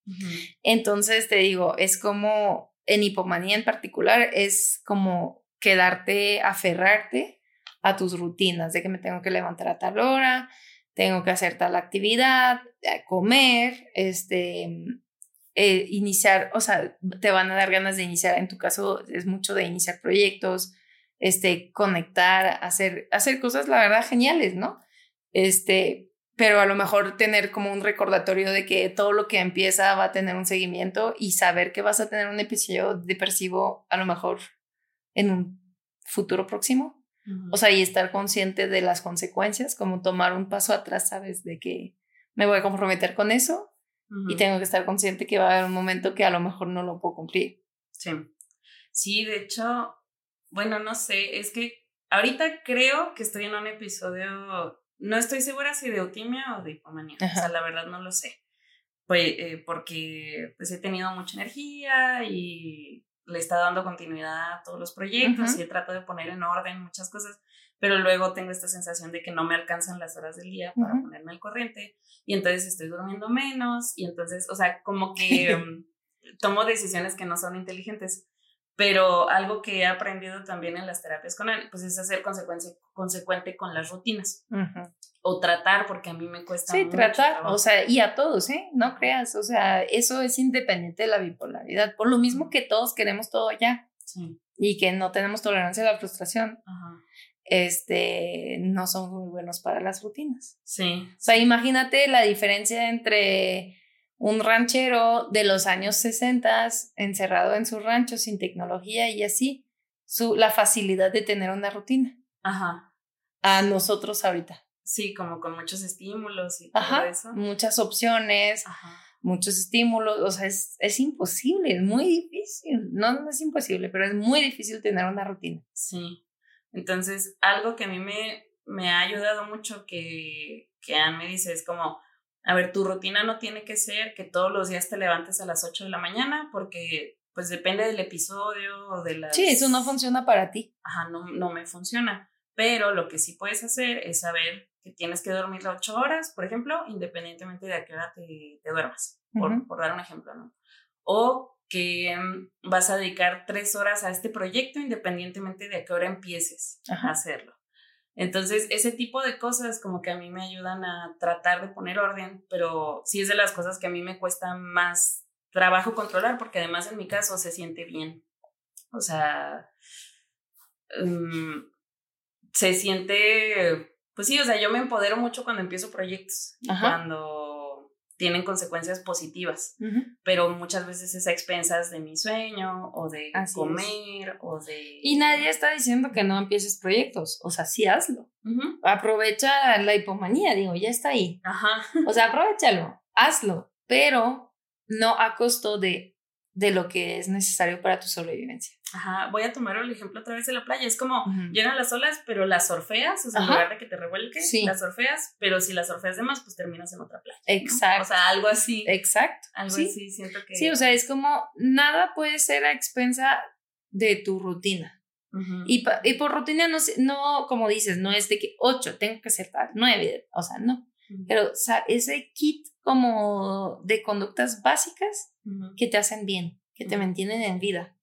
B: Entonces, te digo, es como en hipomanía en particular, es como quedarte, aferrarte a tus rutinas, de que me tengo que levantar a tal hora, tengo que hacer tal actividad, eh, comer, este, eh, iniciar, o sea, te van a dar ganas de iniciar, en tu caso es mucho de iniciar proyectos, este, conectar, hacer, hacer cosas, la verdad, geniales, ¿no? Este, pero a lo mejor tener como un recordatorio de que todo lo que empieza va a tener un seguimiento y saber que vas a tener un episodio depresivo a lo mejor en un futuro próximo. O sea, y estar consciente de las consecuencias, como tomar un paso atrás, ¿sabes? De que me voy a comprometer con eso y tengo que estar consciente que va a haber un momento que a lo mejor no lo puedo cumplir.
A: Sí. Sí, de hecho, bueno, no sé, es que ahorita creo que estoy en un episodio, no estoy segura si de eutimia o de hipomanía, o sea, la verdad no lo sé. Pues, eh, porque pues he tenido mucha energía y le estado dando continuidad a todos los proyectos y he tratado de poner en orden muchas cosas, pero luego tengo esta sensación de que no me alcanzan las horas del día para ponerme al corriente y entonces estoy durmiendo menos y entonces, o sea, como que mm, tomo decisiones que no son inteligentes. Pero algo que he aprendido también en las terapias con él, pues es hacer consecuente con las rutinas. O tratar, porque a mí me cuesta
B: sí, tratar, o sea, y a todos, ¿eh? No creas, o sea, eso es independiente de la bipolaridad. Por lo mismo que todos queremos todo ya.
A: Sí.
B: Y que no tenemos tolerancia a la frustración.
A: Ajá
B: este, no son muy buenos para las rutinas.
A: Sí.
B: O sea, imagínate la diferencia entre un ranchero de los años 60 encerrado en su rancho sin tecnología y así, su, la facilidad de tener una rutina.
A: Ajá.
B: A nosotros ahorita.
A: Sí, como con muchos estímulos y todo eso.
B: Muchas opciones.
A: Ajá.
B: muchos estímulos, o sea, es, es imposible, es muy difícil, no, no es imposible, pero es muy difícil tener una rutina.
A: Sí, entonces algo que a mí me, me ha ayudado mucho que, que Anne me dice es como, a ver, tu rutina no tiene que ser que todos los días te levantes a las 8 de la mañana porque pues depende del episodio o de la...
B: Sí, eso no funciona para ti.
A: Ajá, no, no me funciona. Pero lo que sí puedes hacer es saber que tienes que dormir 8 horas, por ejemplo, independientemente de a qué hora te, te duermas, por, por, dar un ejemplo, ¿no? O que mm, vas a dedicar 3 horas a este proyecto independientemente de a qué hora empieces a hacerlo. Entonces, ese tipo de cosas como que a mí me ayudan a tratar de poner orden, pero sí es de las cosas que a mí me cuesta más trabajo controlar, porque además en mi caso se siente bien. O sea, um, se siente, pues sí, o sea, yo me empodero mucho cuando empiezo proyectos, cuando tienen consecuencias positivas, pero muchas veces es a expensas de mi sueño o de comer o de...
B: Y nadie está diciendo que no empieces proyectos, o sea, sí hazlo. Aprovecha la hipomanía, digo, ya está ahí. Ajá. O sea, aprovechalo, hazlo, pero no a costo de de lo que es necesario para tu sobrevivencia.
A: Ajá, voy a tomar el ejemplo otra vez de la playa. Es como llegan las olas, pero las surfeas, o sea, en lugar de que te revuelques, las surfeas, pero si las surfeas de más, pues terminas en otra playa. Exacto. O sea, algo así.
B: Exacto.
A: Algo así, siento que.
B: Sí, o sea, es como nada puede ser a expensa de tu rutina. y, y, por rutina no, no, como dices, no es de que ocho, tengo que ser tal, nueve, o sea, no. Pero o sea, ese kit como de conductas básicas que te hacen bien, que te mantienen en vida.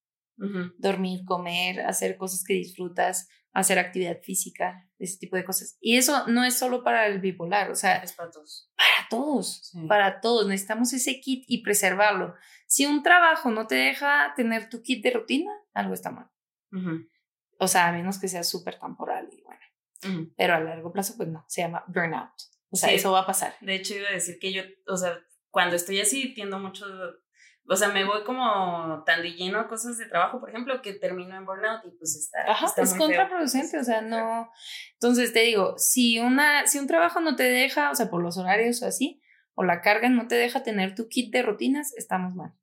B: Dormir, comer, hacer cosas que disfrutas, hacer actividad física, ese tipo de cosas. Y eso no es solo para el bipolar, o sea,
A: es para todos.
B: Para todos, para todos. Necesitamos ese kit y preservarlo. Si un trabajo no te deja tener tu kit de rutina, algo está mal. O sea, a menos que sea súper temporal y bueno. Pero a largo plazo, pues no, se llama burnout. O sea, eso va a pasar.
A: De hecho, iba a decir que yo, o sea, cuando estoy así, tiendo mucho o sea, me voy como tan de lleno a cosas de trabajo, por ejemplo, que termino en burnout y pues está.
B: Ajá, es contraproducente, o sea, no. Entonces te digo, si, una, si un trabajo no te deja, o sea, por los horarios o así, o la carga no te deja tener tu kit de rutinas, estamos mal.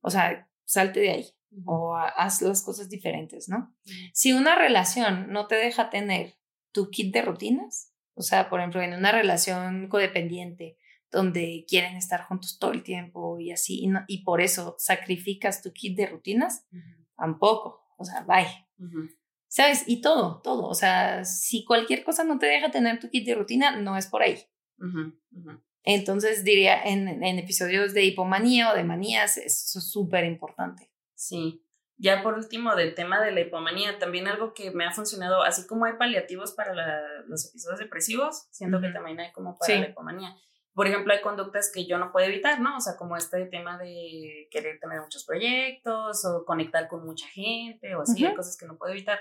B: O sea, salte de ahí o haz las cosas diferentes, ¿no? Si una relación no te deja tener tu kit de rutinas, o sea, por ejemplo, en una relación codependiente, donde quieren estar juntos todo el tiempo y así, y, por eso sacrificas tu kit de rutinas, tampoco, o sea, bye. ¿Sabes? Y todo, todo, o sea, si cualquier cosa no te deja tener tu kit de rutina, no es por ahí. Entonces diría, en, en, episodios de hipomanía o de manías, es súper importante.
A: Sí. Ya por último, del tema de la hipomanía, también algo que me ha funcionado, así como hay paliativos para los episodios depresivos, siento que también hay como para la hipomanía por ejemplo, hay conductas que yo no puedo evitar, ¿no? O sea, como este tema de querer tener muchos proyectos o conectar con mucha gente o así, hay cosas que no puedo evitar.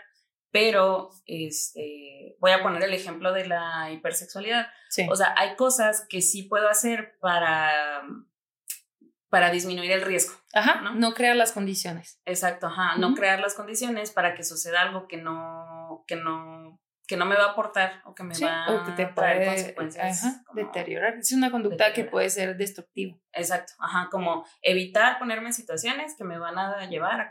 A: Pero, este, voy a poner el ejemplo de la hipersexualidad. O sea, hay cosas que sí puedo hacer para, para disminuir el riesgo.
B: Ajá, ¿no? No crear las condiciones.
A: Exacto, ajá, no crear las condiciones para que suceda algo que no, que no que no me va a aportar o que me va a traer consecuencias.
B: deteriorar. Es una conducta que puede ser destructiva.
A: Exacto, ajá, como evitar ponerme en situaciones que me van a llevar a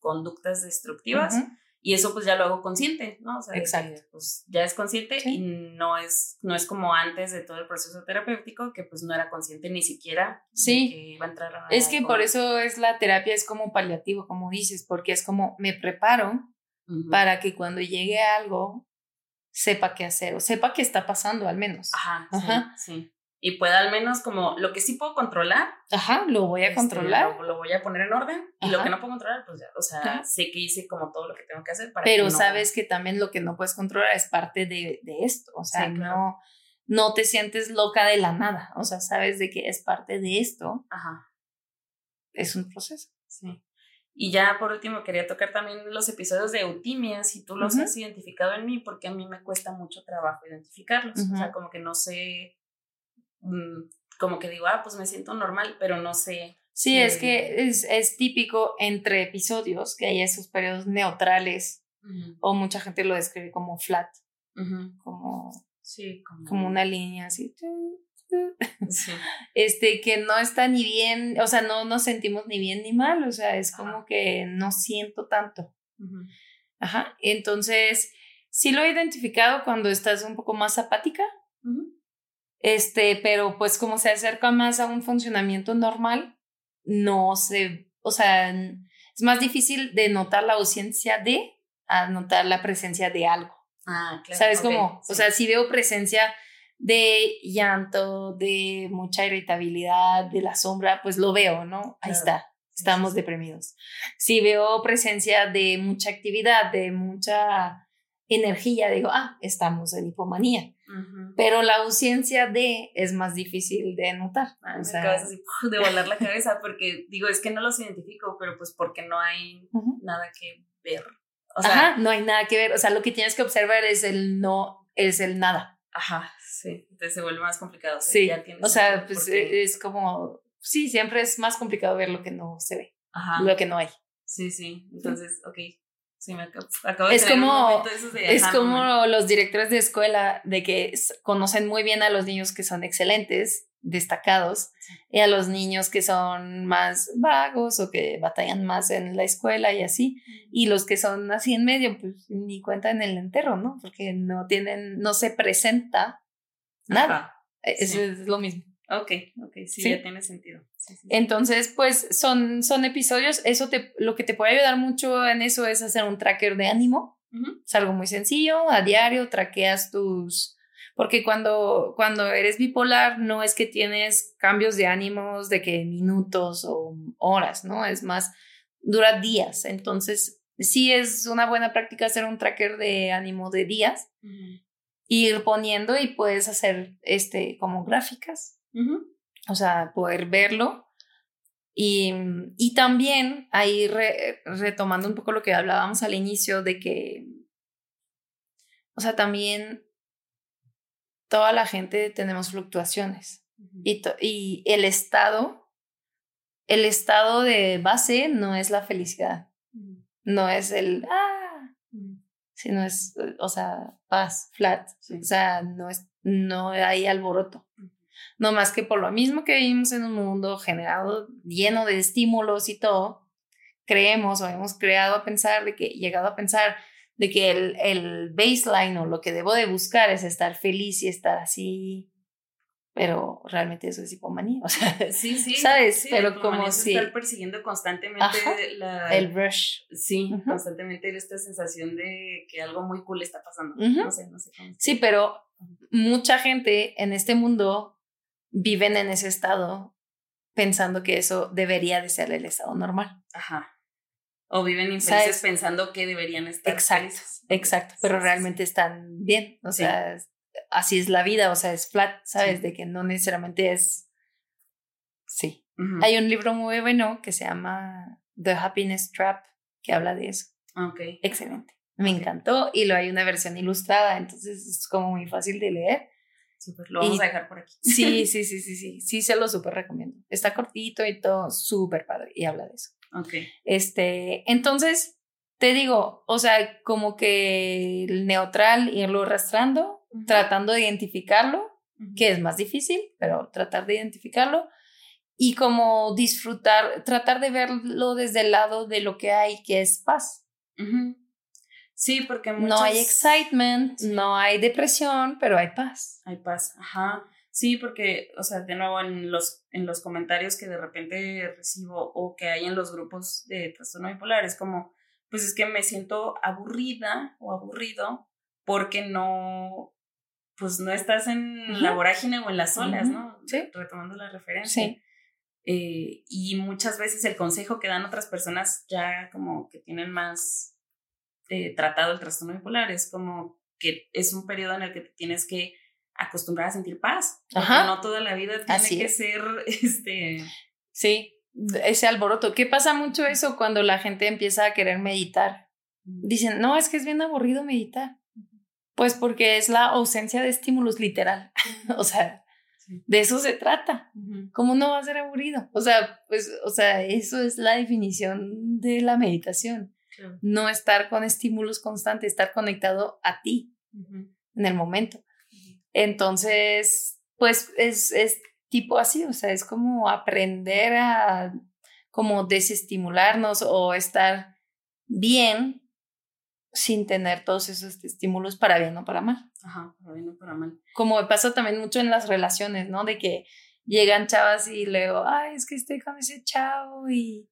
A: conductas destructivas. Y eso pues ya lo hago consciente, ¿no? O sea, Exacto. pues ya es consciente y no es, no es como antes de todo el proceso terapéutico que pues no era consciente ni siquiera
B: sí. que iba a entrar a Es que por eso es la terapia, es como paliativo, como dices, porque es como me preparo para que cuando llegue algo sepa qué hacer o sepa qué está pasando al menos.
A: Ajá, Ajá. Sí, Y pueda al menos como lo que sí puedo controlar.
B: Ajá, lo voy a este, controlar.
A: Lo, voy a poner en orden. Y lo que no puedo controlar, pues ya, o sea, sé que hice como todo lo que tengo que hacer
B: para Pero sabes que también lo que no puedes controlar es parte de, de esto. O sea, no, no te sientes loca de la nada. O sea, sabes de que es parte de esto. Ajá. Es un proceso.
A: Sí. Y ya por último quería tocar también los episodios de eutimia, si tú los has identificado en mí, porque a mí me cuesta mucho trabajo identificarlos. O sea, como que no sé, mm, como que digo, ah, pues me siento normal, pero no sé.
B: Sí, es que es, es, típico entre episodios que hay esos periodos neutrales, o mucha gente lo describe como flat, como, sí, como, como una línea así. este, que no está ni bien, o sea, no nos sentimos ni bien ni mal, o sea, es como que no siento tanto. Ajá, entonces, sí lo he identificado cuando estás un poco más apática, este, pero pues como se acerca más a un funcionamiento normal, no se, o sea, es más difícil de notar la ausencia de a notar la presencia de algo.
A: Ah, claro.
B: ¿Sabes cómo? O sea, si veo presencia de llanto, de mucha irritabilidad, de la sombra, pues lo veo, ¿no? Ahí está, estamos deprimidos. Si veo presencia de mucha actividad, de mucha energía, digo, ah, estamos en hipomanía. Pero la ausencia de es más difícil de notar.
A: Ah, o sea, así, de volar la cabeza porque digo, es que no los identifico, pero pues porque no hay nada que ver.
B: O sea, Ajá, no hay nada que ver. O sea, lo que tienes que observar es el no, es el nada.
A: Ajá, sí. Entonces se vuelve más complicado.
B: sí. o sea, pues es como, sí, siempre es más complicado ver lo que no se ve. Ajá. Lo que no hay.
A: Sí, sí. Entonces, ok. Sí, me acabo,
B: de es como, es como los directores de escuela de que conocen muy bien a los niños que son excelentes, destacados, y a los niños que son más vagos o que batallan más en la escuela y así, y los que son así en medio, pues ni cuenta en el entero, ¿no? Porque no tienen, no se presenta nada. E, es lo mismo.
A: Ok, ok, sí, ya tiene sentido.
B: Entonces, pues son, son episodios, eso te, lo que te puede ayudar mucho en eso es hacer un tracker de ánimo. Es algo muy sencillo, a diario traqueas tus, porque cuando, cuando eres bipolar no es que tienes cambios de ánimos de que minutos o horas, ¿no? Es más, dura días. Entonces, sí es una buena práctica hacer un tracker de ánimo de días, ir poniendo y puedes hacer este como gráficas o sea, poder verlo. Y, y también ahí retomando un poco lo que hablábamos al inicio de que, o sea, también toda la gente tenemos fluctuaciones y, y el estado, el estado de base no es la felicidad, no es el, ah, sino es, o sea, paz, flat, o sea, no, es, no hay alboroto. No más que por lo mismo que vivimos en un mundo generado, lleno de estímulos y todo, creemos o hemos creado a pensar de que, llegado a pensar de que el, el baseline o lo que debo de buscar es estar feliz y estar así pero realmente eso es hipomanía, o sea,
A: sí, sí,
B: ¿sabes? pero como si...
A: Estar persiguiendo constantemente la...
B: El rush.
A: Sí, constantemente esta sensación de que algo muy cool está pasando, no sé, no sé cómo.
B: Sí, pero mucha gente en este mundo viven en ese estado pensando que eso debería de ser el estado normal.
A: Ajá. O viven infelices pensando que deberían estar
B: Exacto, exacto, pero realmente están bien, o sea, así es la vida, o sea, es flat, ¿sabes? De que no necesariamente es... Sí. Hay un libro muy bueno que se llama The Happiness Trap, que habla de eso.
A: Ok.
B: Excelente. Me encantó y lo hay una versión ilustrada, entonces es como muy fácil de leer.
A: Lo vamos a dejar por aquí.
B: Sí, sí, sí, sí, sí, sí, se lo súper recomiendo. Está cortito y todo, súper padre, y habla de eso.
A: Ok.
B: Este, entonces, te digo, o sea, como que el neutral, irlo arrastrando, tratando de identificarlo, que es más difícil, pero tratar de identificarlo y como disfrutar, tratar de verlo desde el lado de lo que hay, que es paz.
A: Sí, porque
B: no hay excitement, no hay depresión, pero hay paz.
A: Hay paz, ajá. Sí, porque, o sea, de nuevo en los, en los comentarios que de repente recibo o que hay en los grupos de trastorno bipolar, es como, pues es que me siento aburrida o aburrido porque no, pues no estás en la vorágine o en las olas, ¿no?
B: Sí.
A: Retomando la referencia. Sí. Eh, y muchas veces el consejo que dan otras personas ya como que tienen más eh, tratado el trastorno bipolar, es como que es un periodo en el que te tienes que acostumbrar a sentir paz. Ajá. No toda la vida tiene que ser este.
B: Sí, ese alboroto. ¿Qué pasa mucho eso cuando la gente empieza a querer meditar? Dicen, no, es que es bien aburrido meditar. Pues porque es la ausencia de estímulos literal. o sea, de eso se trata. ¿Cómo no va a ser aburrido? O sea, pues, o sea, eso es la definición de la meditación. No estar con estímulos constantes, estar conectado a ti en el momento. Entonces, Pues es, es tipo así, o sea, es como aprender a como desestimularnos o estar bien sin tener todos esos estímulos para bien o para mal.
A: Ajá, para bien o para mal.
B: Como pasa también mucho en las relaciones, ¿no? De que llegan chavas y luego, ay, es que estoy con ese chavo y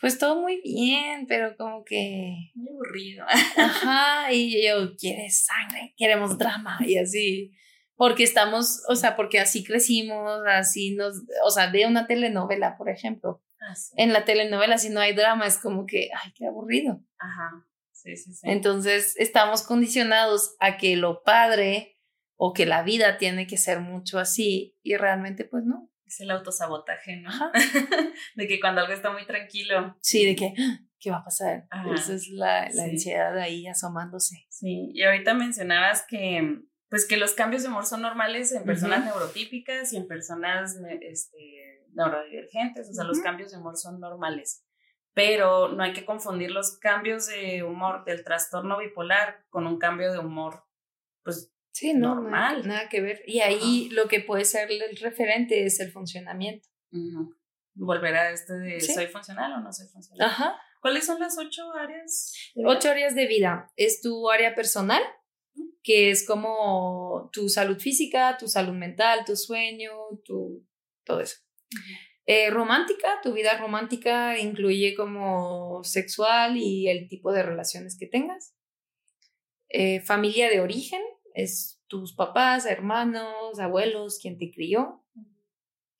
B: pues todo muy bien, pero como que...
A: Muy aburrido.
B: Ajá, y yo, ¿quieres sangre? Queremos drama y así. Porque estamos, o sea, porque así crecimos, así nos, o sea, de una telenovela, por ejemplo.
A: Ah, sí.
B: En la telenovela, si no hay drama, es como que, ay, qué aburrido.
A: Ajá, sí, sí, sí.
B: Entonces, estamos condicionados a que lo padre o que la vida tiene que ser mucho así y realmente, pues no.
A: Es el autosabotaje, ¿no?
B: Ajá.
A: de que cuando algo está muy tranquilo.
B: Sí, de que, "Ah, ¿qué va a pasar?
A: Ajá,
B: Esa es la, la
A: sí.
B: ansiedad ahí asomándose.
A: Sí, y ahorita mencionabas que, pues que los cambios de humor son normales en personas neurotípicas y en personas este, neurodivergentes, o sea, los cambios de humor son normales. Pero no hay que confundir los cambios de humor del trastorno bipolar con un cambio de humor, pues,
B: Sí, no,
A: Normal.
B: nada que ver. Y ahí lo que puede ser el referente es el funcionamiento.
A: volver a este de
B: Sí.
A: ¿soy funcional o no soy funcional?
B: Ajá.
A: ¿Cuáles son las ocho áreas?
B: Ocho áreas de vida. Es tu área personal, que es como tu salud física, tu salud mental, tu sueño, tu todo eso. Eh, romántica, tu vida romántica incluye como sexual y el tipo de relaciones que tengas. Eh, familia de origen, es tus papás, hermanos, abuelos, quien te crió,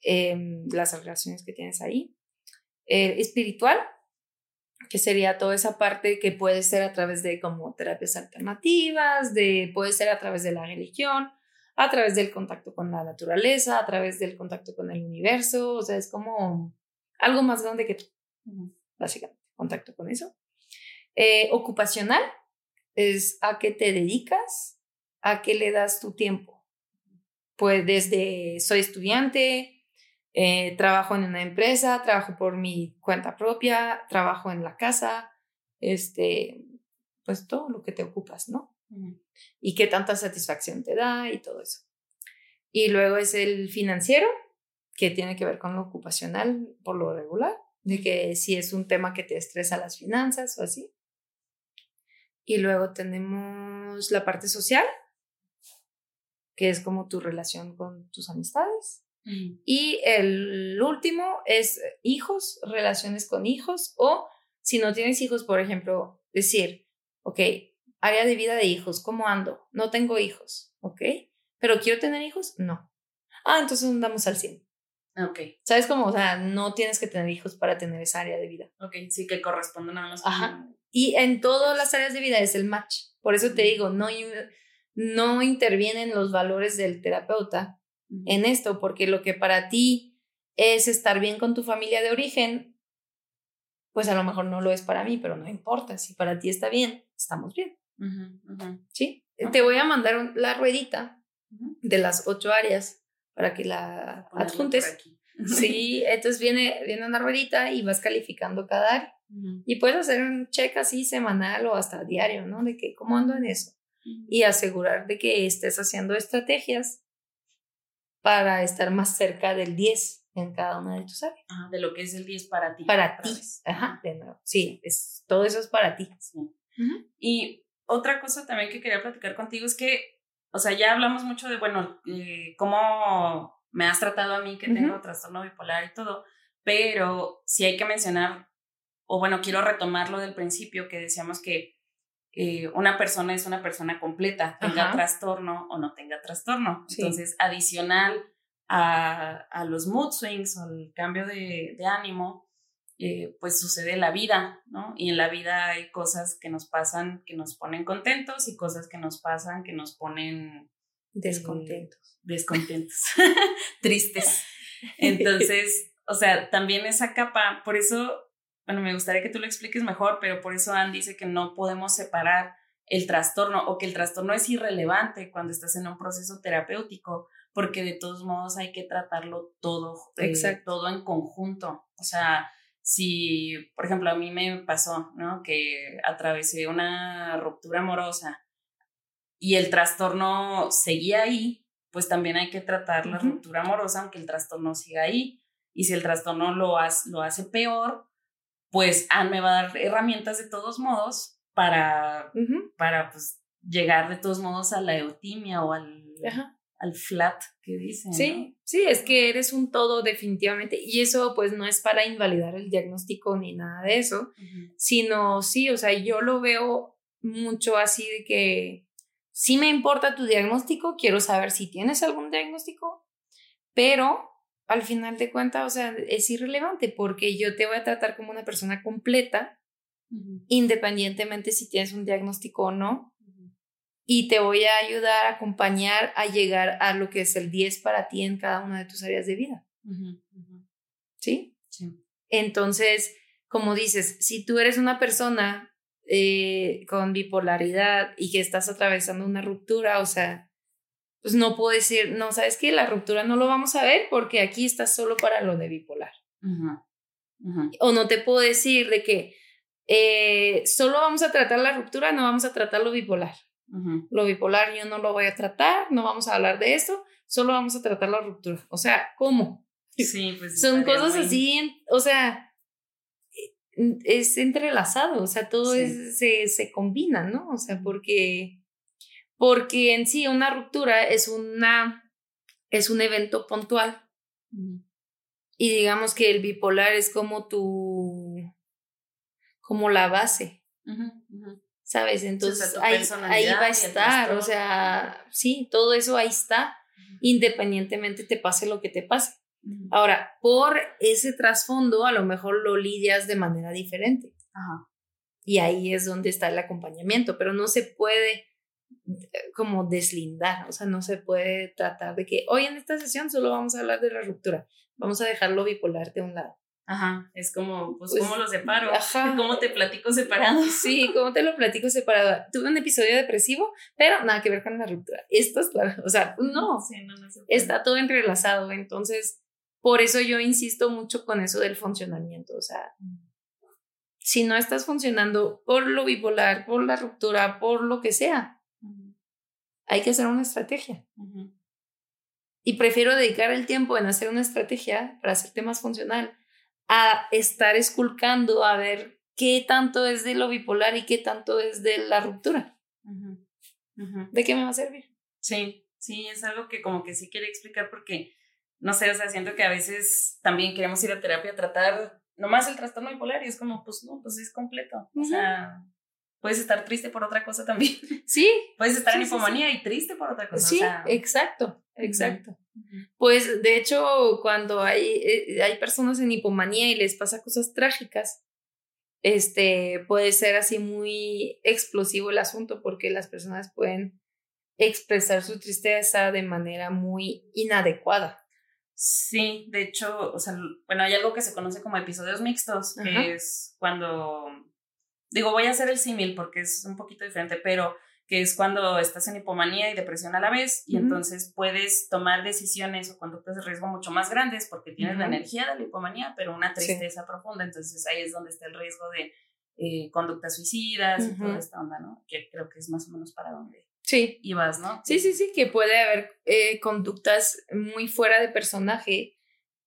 B: em, las relaciones que tienes ahí. Eh, espiritual, que sería toda esa parte que puede ser a través de como terapias alternativas, de, puede ser a través de la religión, a través del contacto con la naturaleza, a través del contacto con el universo, o sea, es como algo más grande que tú, básicamente, contacto con eso. Eh, ocupacional es a qué te dedicas, a qué le das tu tiempo. Pues desde soy estudiante, eh, trabajo en una empresa, trabajo por mi cuenta propia, trabajo en la casa, este, pues todo lo que te ocupas, ¿no? Y qué tanta satisfacción te da y todo eso. Y luego es el financiero, que tiene que ver con lo ocupacional por lo regular, de que si es un tema que te estresa las finanzas o así. Y luego tenemos la parte social, que es como tu relación con tus amistades. Y el último es hijos, relaciones con hijos o si no tienes hijos, por ejemplo, decir, ok, área de vida de hijos, ¿cómo ando? No tengo hijos, ¿ok? Pero quiero tener hijos, no. Ah, entonces andamos al 100.
A: Ok,
B: ¿Sabes cómo? O sea, no tienes que tener hijos para tener esa área de vida.
A: ok, sí que corresponde nada más.
B: Ajá. Y en todas las áreas de vida es el match. Por eso te digo, no, no intervienen los valores del terapeuta en esto, porque lo que para ti es estar bien con tu familia de origen, pues a lo mejor no lo es para mí, pero no importa. Si para ti está bien, estamos bien, ¿sí?
A: Ok.
B: Te voy a mandar un- la ruedita de las ocho áreas para que la adjuntes. Sí, entonces viene, viene una ruedita y vas calificando cada área. Y puedes hacer un check así semanal o hasta diario, ¿no? De que cómo ando en eso. Y asegurar de que estés haciendo estrategias para estar más cerca del 10 en cada una de tus áreas.
A: De lo que es el 10 para ti.
B: Para ti.
A: vez.
B: Ajá, de nuevo. Sí, es, todo eso es para ti.
A: Sí. Y otra cosa también que quería platicar contigo es que, o sea, ya hablamos mucho de, bueno, eh, cómo me has tratado a mí que tengo
B: Ujú.
A: trastorno bipolar y todo, pero sí hay que mencionar, o bueno, quiero retomar lo del principio que decíamos que eh, una persona es una persona completa, tenga
B: Ajá.
A: trastorno o no tenga trastorno.
B: Sí.
A: Entonces, adicional a, a los mood swings o el cambio de, de ánimo, eh, pues sucede la vida, ¿no? Y en la vida hay cosas que nos pasan que nos ponen contentos y cosas que nos pasan que nos ponen
B: Descontentos.
A: descontentos, tristes. Entonces, o sea, también esa capa, por eso, bueno, me gustaría que tú lo expliques mejor, pero por eso Anne dice que no podemos separar el trastorno o que el trastorno es irrelevante cuando estás en un proceso terapéutico, porque de todos modos hay que tratarlo todo, eh,
B: Exacto.
A: todo en conjunto. O sea, si, por ejemplo, a mí me pasó, ¿no? Que atravesé una ruptura amorosa y el trastorno seguía ahí, pues también hay que tratar la ruptura amorosa aunque el trastorno siga ahí. Y si el trastorno lo, lo hace peor, pues Anne me va a dar herramientas de todos modos para, para pues, llegar de todos modos a la eutimia o al, al flat que dicen.
B: Sí, sí, es que eres un todo definitivamente. Y eso pues no es para invalidar el diagnóstico ni nada de eso, sino sí, o sea, yo lo veo mucho así de que sí me importa tu diagnóstico, quiero saber si tienes algún diagnóstico, pero al final de cuentas, o sea, es irrelevante porque yo te voy a tratar como una persona completa, independientemente si tienes un diagnóstico o no, y te voy a ayudar a acompañar a llegar a lo que es el 10 para ti en cada una de tus áreas de vida. ¿Sí? Sí. Entonces, como dices, si tú eres una persona eh, con bipolaridad y que estás atravesando una ruptura, o sea, pues no puedo decir, no, sabes que la ruptura no lo vamos a ver porque aquí estás solo para lo de bipolar. O no te puedo decir de que eh, solo vamos a tratar la ruptura, no vamos a tratar lo bipolar. Lo bipolar yo no lo voy a tratar, no vamos a hablar de eso, solo vamos a tratar la ruptura. O sea, ¿cómo?
A: Sí, pues.
B: Son cosas así, o sea, es entrelazado, o sea, todo se, se combina, ¿no? O sea, porque porque en sí una ruptura es, una, es un evento puntual. Y digamos que el bipolar es como tu, como la base. ¿Sabes? Entonces ahí, ahí, va a estar, o sea, sí, todo eso ahí está, independientemente te pase lo que te pase. Ahora, por ese trasfondo, a lo mejor lo lidias de manera diferente. Y ahí es donde está el acompañamiento, pero no se puede como deslindar, o sea, no se puede tratar de que hoy en esta sesión solo vamos a hablar de la ruptura, vamos a dejarlo bipolar de un lado.
A: Ajá, es como, pues, pues ¿cómo lo separo? Ajá. ¿Cómo te platico separado?
B: Sí, ¿cómo te lo platico separado? Tuve un episodio depresivo, pero nada que ver con la ruptura. Esto es claro, o sea, no, sí, no, no está todo entrelazado, entonces, por eso yo insisto mucho con eso del funcionamiento, o sea, si no estás funcionando por lo bipolar, por la ruptura, por lo que sea, hay que hacer una estrategia. Y prefiero dedicar el tiempo en hacer una estrategia para hacerte más funcional a estar esculcando a ver qué tanto es de lo bipolar y qué tanto es de la ruptura. ¿De qué me va a servir?
A: Sí, sí, es algo que como que sí quiere explicar porque, no sé, o sea, siento que a veces también queremos ir a terapia a tratar nomás el trastorno bipolar y es como, pues no, pues es completo. O sea, puedes estar triste por otra cosa también.
B: Sí.
A: Puedes estar en hipomanía y triste por otra cosa.
B: Sí, exacto, exacto. Pues de hecho, cuando hay, eh, hay personas en hipomanía y les pasa cosas trágicas, este puede ser así muy explosivo el asunto porque las personas pueden expresar su tristeza de manera muy inadecuada.
A: Sí, de hecho, o sea, bueno, hay algo que se conoce como episodios mixtos, que es cuando digo, voy a hacer el símil porque es un poquito diferente, pero que es cuando estás en hipomanía y depresión a la vez y entonces puedes tomar decisiones o conductas de riesgo mucho más grandes porque tienes la energía de la hipomanía, pero una tristeza profunda, entonces ahí es donde está el riesgo de eh, conductas suicidas y toda esta onda, ¿no? Que creo que es más o menos para donde
B: sí.
A: ibas, ¿no?
B: Sí, sí, sí, que puede haber eh, conductas muy fuera de personaje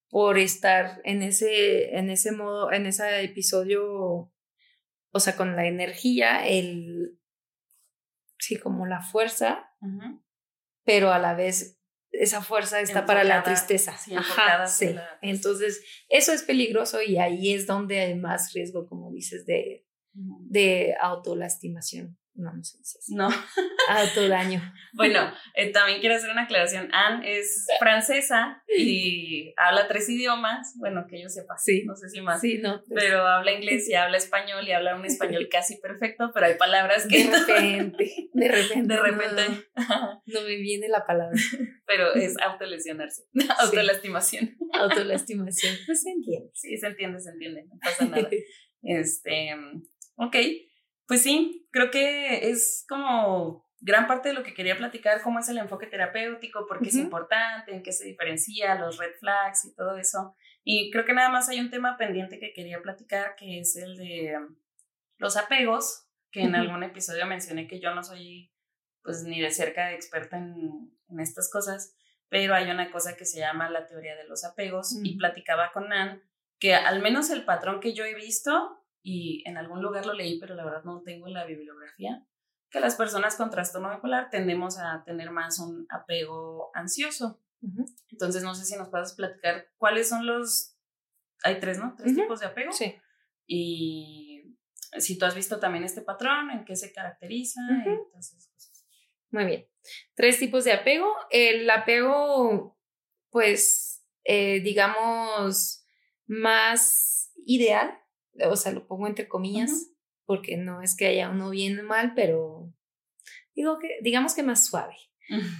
B: por estar en ese, en ese modo, en ese episodio o sea, con la energía, el, sí, como la fuerza, pero a la vez esa fuerza está para la tristeza. Sí, Ajá, sí. Entonces, eso es peligroso y ahí es donde hay más riesgo, como dices, de, de autolastimación. No, no se dice
A: No.
B: Autodaño.
A: bueno, eh, también quiero hacer una aclaración. Anne es francesa y habla tres idiomas. Bueno, que yo sepa. Sí. No sé si más.
B: Sí, no.
A: Pues pero habla inglés y habla español y habla un español casi perfecto, pero hay palabras que.
B: De repente. De repente.
A: De repente.
B: No, me viene la palabra.
A: pero es autolesionarse. Autolastimación.
B: Autolastimación. Pues se entiende.
A: Sí, se entiende, se entiende. No pasa nada. Este. Ok. Pues sí, creo que es como gran parte de lo que quería platicar, cómo es el enfoque terapéutico, por qué es importante, en qué se diferencia, los red flags y todo eso. Y creo que nada más hay un tema pendiente que quería platicar, que es el de los apegos, que en algún episodio mencioné que yo no soy pues ni de cerca experta en, en estas cosas, pero hay una cosa que se llama la teoría de los apegos y platicaba con Nan que al menos el patrón que yo he visto, y en algún lugar lo leí, pero la verdad no tengo la bibliografía, que las personas con trastorno bipolar tendemos a tener más un apego ansioso. Entonces, no sé si nos puedes platicar cuáles son los... Hay tres, ¿no? Tres tipos de apego. Sí. Y si tú has visto también este patrón, en qué se caracteriza. entonces, pues,
B: Muy bien. Tres tipos de apego. El apego, pues, eh, digamos, más ideal, o sea, lo pongo entre comillas, porque no es que haya uno bien o mal, pero digo que, digamos que más suave.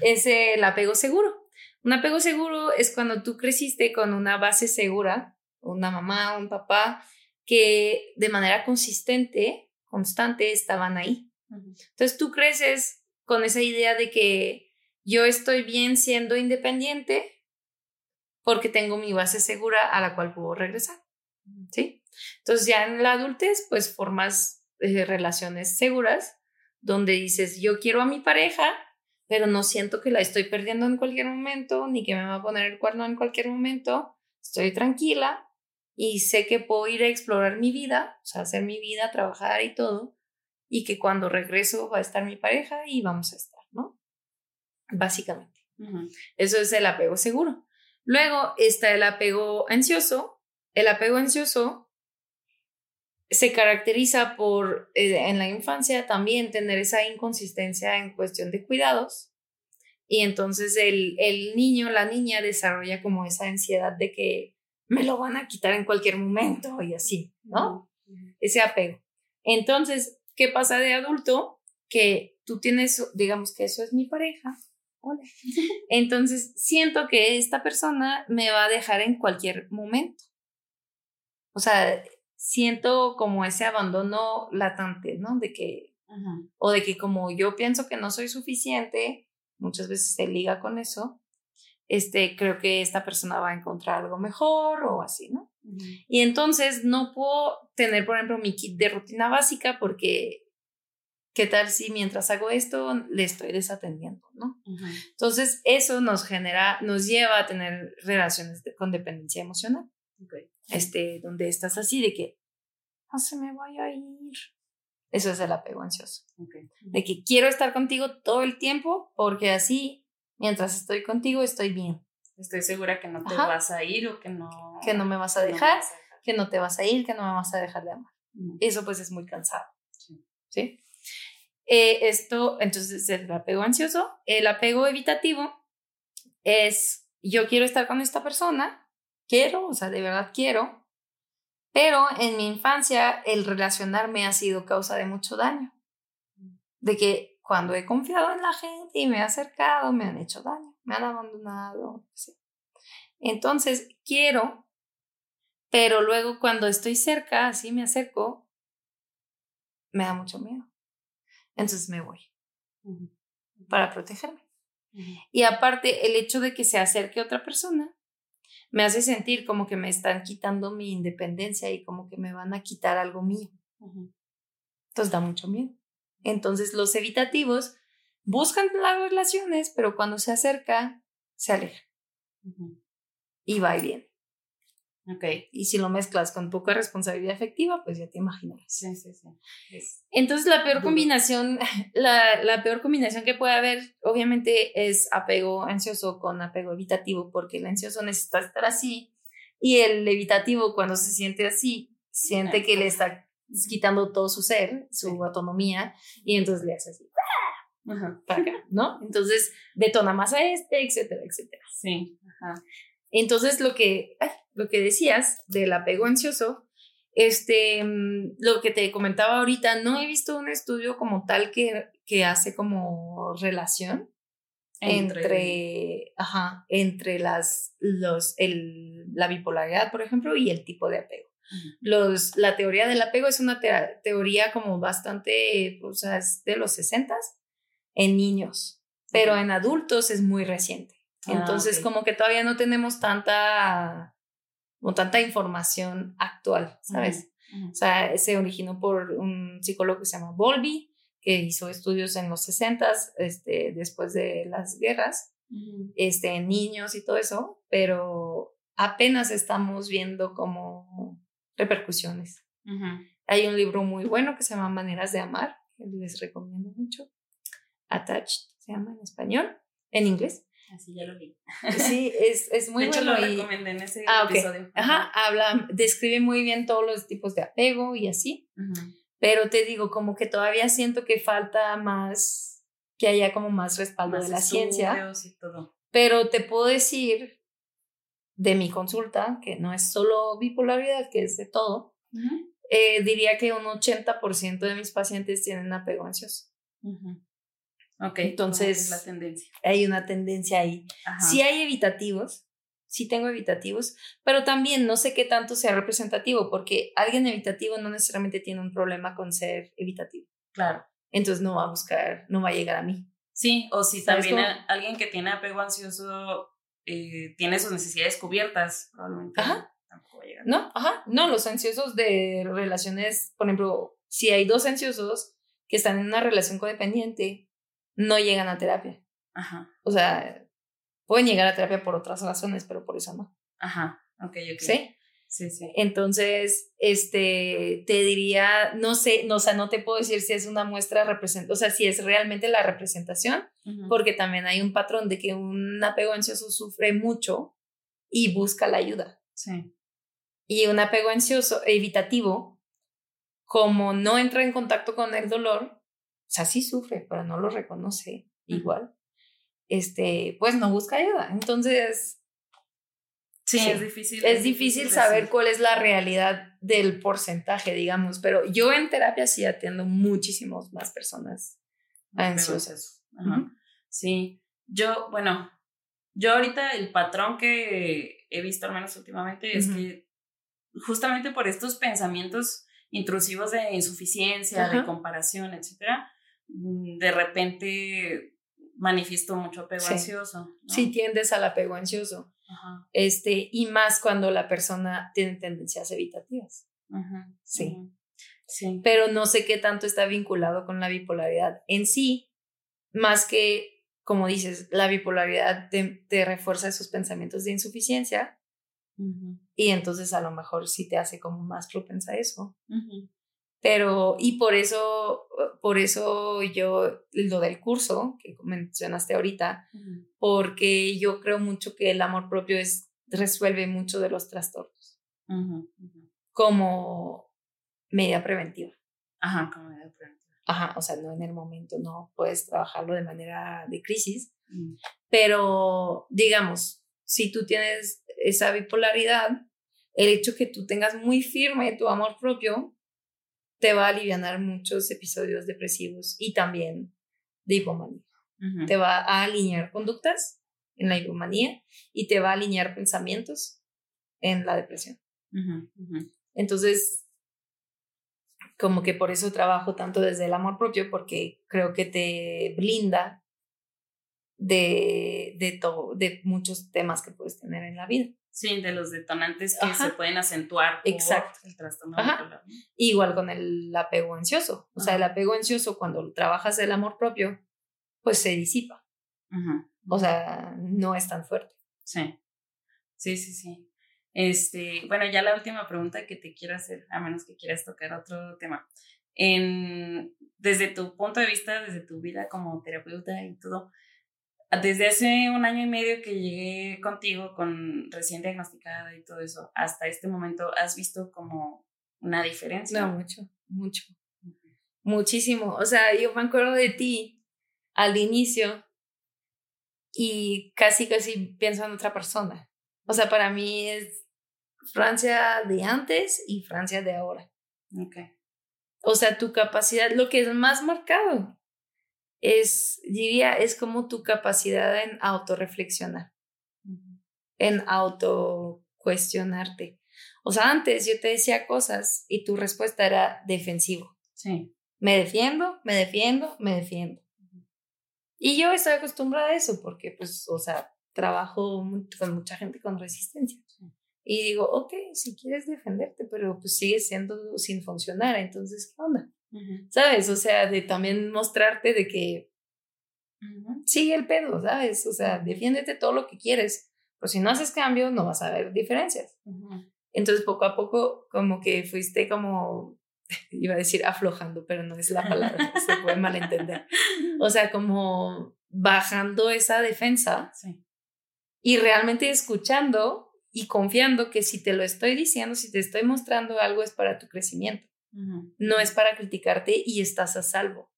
B: Es el apego seguro. Un apego seguro es cuando tú creciste con una base segura, una mamá, un papá, que de manera consistente, constante, estaban ahí. Entonces tú creces con esa idea de que yo estoy bien siendo independiente porque tengo mi base segura a la cual puedo regresar. ¿Sí? Entonces ya en la adultez, pues formas eh, relaciones seguras donde dices, yo quiero a mi pareja, pero no siento que la estoy perdiendo en cualquier momento, ni que me va a poner el cuerno en cualquier momento, estoy tranquila y sé que puedo ir a explorar mi vida, o sea, hacer mi vida, trabajar y todo, y que cuando regreso va a estar mi pareja y vamos a estar, ¿no? Básicamente. Eso es el apego seguro. Luego está el apego ansioso. El apego ansioso se caracteriza por eh, en la infancia también tener esa inconsistencia en cuestión de cuidados y entonces el, el, niño, la niña desarrolla como esa ansiedad de que me lo van a quitar en cualquier momento y así, ¿no? Ese apego. Entonces, ¿qué pasa de adulto? Que tú tienes, digamos que eso es mi pareja. Hola. Entonces, siento que esta persona me va a dejar en cualquier momento. O sea, siento como ese abandono latente, ¿no? De que, o de que como yo pienso que no soy suficiente, muchas veces se liga con eso, este, creo que esta persona va a encontrar algo mejor o así, ¿no? Y entonces no puedo tener, por ejemplo, mi kit de rutina básica porque, ¿qué tal si mientras hago esto le estoy desatendiendo, ¿no? Entonces eso nos genera, nos lleva a tener relaciones con dependencia emocional este, donde estás así de que no se me vaya a ir. Eso es el apego ansioso. De que quiero estar contigo todo el tiempo porque así, mientras estoy contigo, estoy bien.
A: Estoy segura que no te vas a ir o que no...
B: Que no me vas a dejar, que no te vas a ir, que no me vas a dejar de amar. Eso pues es muy cansado. ¿Sí? Eh, esto, entonces, es el apego ansioso. El apego evitativo es, yo quiero estar con esta persona, quiero, o sea, de verdad quiero, pero en mi infancia el relacionarme ha sido causa de mucho daño. De que cuando he confiado en la gente y me he acercado, me han hecho daño, me han abandonado. Entonces, quiero, pero luego cuando estoy cerca, así me acerco, me da mucho miedo. Entonces me voy para protegerme. Y aparte, el hecho de que se acerque otra persona me hace sentir como que me están quitando mi independencia y como que me van a quitar algo mío. Entonces da mucho miedo. Entonces los evitativos buscan las relaciones, pero cuando se acerca, se aleja. Y va y viene. Okay. Y si lo mezclas con poca responsabilidad efectiva, pues ya te imaginas. Sí, sí, sí. Entonces la peor combinación, la, la, peor combinación que puede haber, obviamente, es apego ansioso con apego evitativo, porque el ansioso necesita estar así y el evitativo cuando se siente así, siente que le está quitando todo su ser, su autonomía, y entonces le hace así. Ajá. Para acá, ¿no? Entonces detona más a este, etcétera, etcétera. Sí. Ajá. Entonces, lo que, lo que decías del apego ansioso, este, mm, lo que te comentaba ahorita, no he visto un estudio como tal que, que hace como relación entre, ajá, entre las, los, el, la bipolaridad, por ejemplo, y el tipo de apego. Los, la teoría del apego es una teoría como bastante, o sea, es de los 60 en niños, pero en adultos es muy reciente. Ah, Entonces, como que todavía no tenemos tanta, como tanta información actual, ¿sabes? O sea, se originó por un psicólogo que se llama Bowlby, que hizo estudios en los 60, este, después de las guerras, este, en niños y todo eso, pero apenas estamos viendo como repercusiones. Hay un libro muy bueno que se llama Maneras de Amar, que les recomiendo mucho. Attached se llama en español, en inglés.
A: Así ya lo vi.
B: Sí, es, es muy
A: de hecho,
B: bueno.
A: lo recomendé en ese
B: ah,
A: episodio.
B: Ajá, habla, describe muy bien todos los tipos de apego y así. Pero te digo, como que todavía siento que falta más, que haya como más respaldo de la ciencia.
A: Y todo.
B: Pero te puedo decir de mi consulta, que no es solo bipolaridad, que es de todo, eh, diría que un 80% de mis pacientes tienen apego ansioso.
A: Ok,
B: entonces
A: es la tendencia.
B: Hay una tendencia ahí. Sí hay evitativos, sí tengo evitativos, pero también no sé qué tanto sea representativo, porque alguien evitativo no necesariamente tiene un problema con ser evitativo.
A: Claro.
B: Entonces no va a buscar, no va a llegar a mí.
A: Sí, o si también alguien que tiene apego ansioso eh, tiene sus necesidades cubiertas, probablemente.
B: Ajá. Tampoco va a llegar. No, ajá. No, los ansiosos de relaciones, por ejemplo, si hay dos ansiosos que están en una relación codependiente, no llegan a terapia.
A: Ajá.
B: O sea, pueden llegar a terapia por otras razones, pero por eso no.
A: Ajá, ok, ok.
B: ¿Sí?
A: Sí, sí.
B: Entonces, este, te diría, no sé, no, o sea, no te puedo decir si es una muestra representativa, o sea, si es realmente la representación, porque también hay un patrón de que un apego ansioso sufre mucho y busca la ayuda.
A: Sí.
B: Y un apego ansioso evitativo, como no entra en contacto con el dolor, sea, sí sufre, pero no lo reconoce igual. Este, pues no busca ayuda. Entonces,
A: sí, es difícil.
B: Es, difícil, saber cuál es la realidad del porcentaje, digamos, pero yo en terapia sí atiendo muchísimas más personas ansiosas.
A: Sí, yo, bueno, yo ahorita el patrón que he visto al menos últimamente es que justamente por estos pensamientos intrusivos de insuficiencia, de comparación, etcétera, de repente manifiesto mucho apego ansioso.
B: Sí, tiendes al apego ansioso. Este, y más cuando la persona tiene tendencias evitativas. sí.
A: sí.
B: Pero no sé qué tanto está vinculado con la bipolaridad en sí, más que, como dices, la bipolaridad te, refuerza esos pensamientos de insuficiencia. Y entonces a lo mejor sí te hace como más propensa a eso. Pero, y por eso, por eso yo, lo del curso que mencionaste ahorita, porque yo creo mucho que el amor propio es, resuelve mucho de los trastornos. Como medida preventiva.
A: Ajá, como medida preventiva.
B: Ajá, o sea, no en el momento, no puedes trabajarlo de manera de crisis, mm. pero digamos, si tú tienes esa bipolaridad, el hecho que tú tengas muy firme tu amor propio te va a aliviar muchos episodios depresivos y también de hipomanía. Te va a alinear conductas en la hipomanía y te va a alinear pensamientos en la depresión. Entonces, como que por eso trabajo tanto desde el amor propio, porque creo que te blinda de, de, todo, de muchos temas que puedes tener en la vida.
A: Sí, de los detonantes que se pueden acentuar por
B: Exacto.
A: el trastorno
B: Igual con el apego ansioso. O sea, el apego ansioso, cuando trabajas el amor propio, pues se disipa. O sea, no es tan fuerte.
A: Sí. Sí, sí, sí. Este, bueno, ya la última pregunta que te quiero hacer, a menos que quieras tocar otro tema. En, desde tu punto de vista, desde tu vida como terapeuta y todo, desde hace un año y medio que llegué contigo con recién diagnosticada y todo eso, hasta este momento, ¿has visto como una diferencia?
B: No, mucho, mucho. Muchísimo. O sea, yo me acuerdo de ti al inicio y casi, casi pienso en otra persona. O sea, para mí es Francia de antes y Francia de ahora.
A: Ok.
B: O sea, tu capacidad, lo que es más marcado es, diría, es como tu capacidad en autorreflexionar, en autocuestionarte. O sea, antes yo te decía cosas y tu respuesta era defensivo.
A: Sí.
B: Me defiendo, me defiendo, me defiendo. Y yo estoy acostumbrada a eso porque, pues, o sea, trabajo con mucha gente con resistencia. Y digo, ok, si quieres defenderte, pero pues sigue siendo sin funcionar, entonces, ¿qué onda? ¿Sabes? O sea, de también mostrarte de que sigue el pedo, ¿sabes? O sea, defiéndete todo lo que quieres, pero si no haces cambios no vas a ver diferencias. Entonces, poco a poco, como que fuiste como, iba a decir aflojando, pero no es la palabra, se puede malentender. O sea, como bajando esa defensa y realmente escuchando y confiando que si te lo estoy diciendo, si te estoy mostrando algo es para tu crecimiento, no es para criticarte y estás a salvo.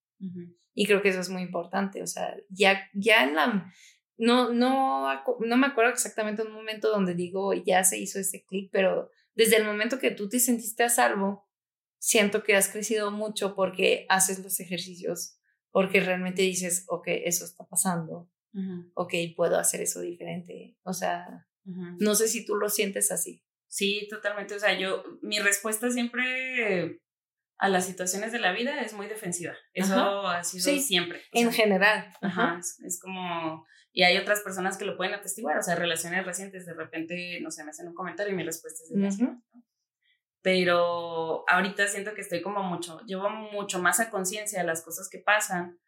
B: Y creo que eso es muy importante, o sea, ya, ya en la... No, no, no me acuerdo exactamente un momento donde digo, ya se hizo ese clic, pero desde el momento que tú te sentiste a salvo, siento que has crecido mucho porque haces los ejercicios, porque realmente dices, ok, eso está pasando, ok, puedo hacer eso diferente. O sea, no sé si tú lo sientes así.
A: Sí, totalmente. O sea, yo, mi respuesta siempre a las situaciones de la vida es muy defensiva. Eso ha sido siempre.
B: en general.
A: Ajá. Es, como, y hay otras personas que lo pueden atestiguar, o sea, relaciones recientes, de repente, no sé, me hacen un comentario y mi respuesta es de Pero ahorita siento que estoy como mucho, llevo mucho más a conciencia de las cosas que pasan,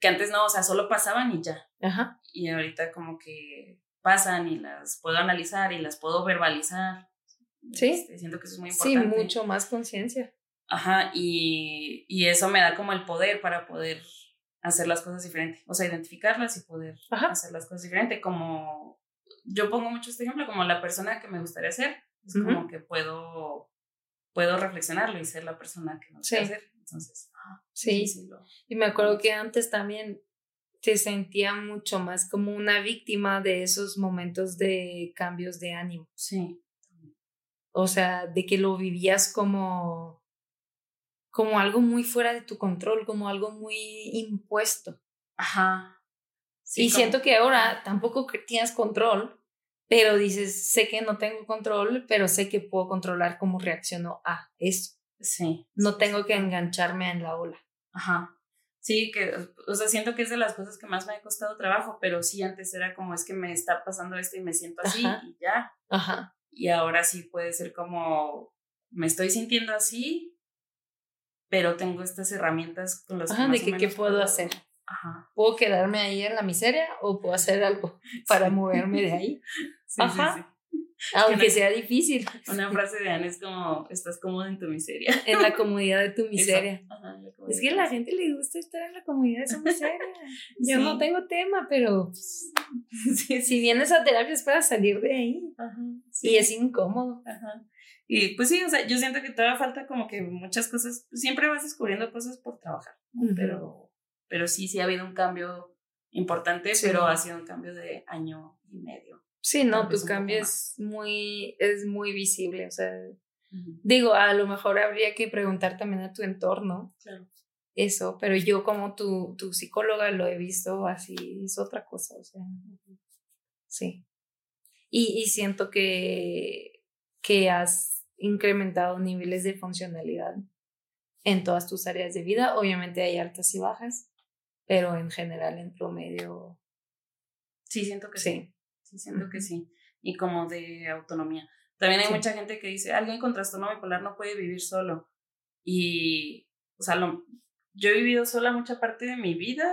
A: que antes no, o sea, solo pasaban y ya. Ajá. Y ahorita como que pasan y las puedo analizar y las puedo verbalizar. Sí. Este, siento que eso es muy importante.
B: Sí, mucho más conciencia.
A: Ajá, y, y, eso me da como el poder para poder hacer las cosas diferentes, o sea, identificarlas y poder hacer las cosas diferentes, como yo pongo mucho este ejemplo, como la persona que me gustaría ser, es como que puedo, puedo reflexionarlo y ser la persona que me gustaría ser, entonces,
B: sí, y me acuerdo que antes también te sentía mucho más como una víctima de esos momentos de cambios de ánimo. Sí. O sea, de que lo vivías como como algo muy fuera de tu control, como algo muy impuesto. Ajá. y siento que ahora tampoco tienes control, pero dices, sé que no tengo control, pero sé que puedo controlar cómo reacciono a eso. Sí. No tengo que engancharme en la ola.
A: Ajá. Sí, que, o sea, siento que es de las cosas que más me ha costado trabajo, pero sí antes era como es que me está pasando esto y me siento así y ya. Ajá. Y ahora sí puede ser como, me estoy sintiendo así, pero tengo estas herramientas con las
B: Ajá, de que qué puedo hacer. Ajá. ¿Puedo quedarme ahí en la miseria o puedo hacer algo para moverme de ahí? Sí, Ajá. Sí, Aunque sea difícil.
A: Una frase de Ana es como, estás cómodo en tu miseria.
B: En la comodidad de tu miseria. Ajá, es que a la gente le gusta estar en la comodidad de su miseria. Yo no tengo tema, pero si vienes a terapia es para salir de ahí. Ajá, y es incómodo. Ajá.
A: Y pues sí, o sea, yo siento que todavía falta como que muchas cosas, siempre vas descubriendo cosas por trabajar, pero, pero sí, sí ha habido un cambio importante, pero ha sido un cambio de año y medio.
B: Sí, no, tu cambio es muy, es muy visible, o sea, digo, a lo mejor habría que preguntar también a tu entorno. Eso, pero yo como tu, tu psicóloga lo he visto así, es otra cosa, o sea, sí. Y, y siento que, que has incrementado niveles de funcionalidad en todas tus áreas de vida. Obviamente hay altas y bajas, pero en general, en promedio.
A: Sí, siento que sí. Sí, siento que sí. Y como de autonomía. También hay mucha gente que dice, alguien con trastorno bipolar no puede vivir solo. Y, o sea, yo he vivido sola mucha parte de mi vida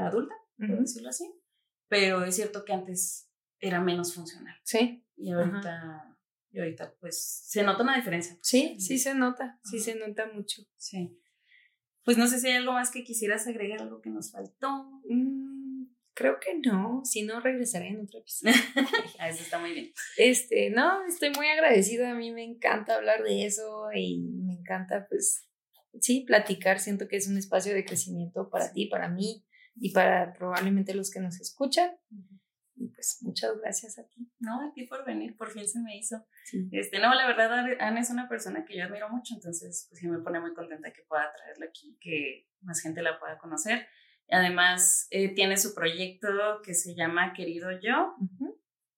A: adulta, por decirlo así, pero es cierto que antes era menos funcional. Sí. Y ahorita y ahorita pues se nota una diferencia.
B: Sí, sí se nota, sí se nota mucho.
A: Sí. Pues no sé si hay algo más que quisieras agregar, algo que nos faltó.
B: Mm, creo que no, si no regresaré en otro episodio.
A: Ah, eso está muy bien.
B: Este, no, estoy muy agradecida, a mí me encanta hablar de eso y me encanta pues sí, platicar, siento que es un espacio de crecimiento para ti, para mí y para probablemente los que nos escuchan pues muchas gracias a ti.
A: No, a ti por venir, por fin se me hizo. Este, no, la verdad, Ana es una persona que yo admiro mucho, entonces pues sí me pone muy contenta que pueda traerla aquí, que más gente la pueda conocer. Además, eh, tiene su proyecto que se llama Querido Yo.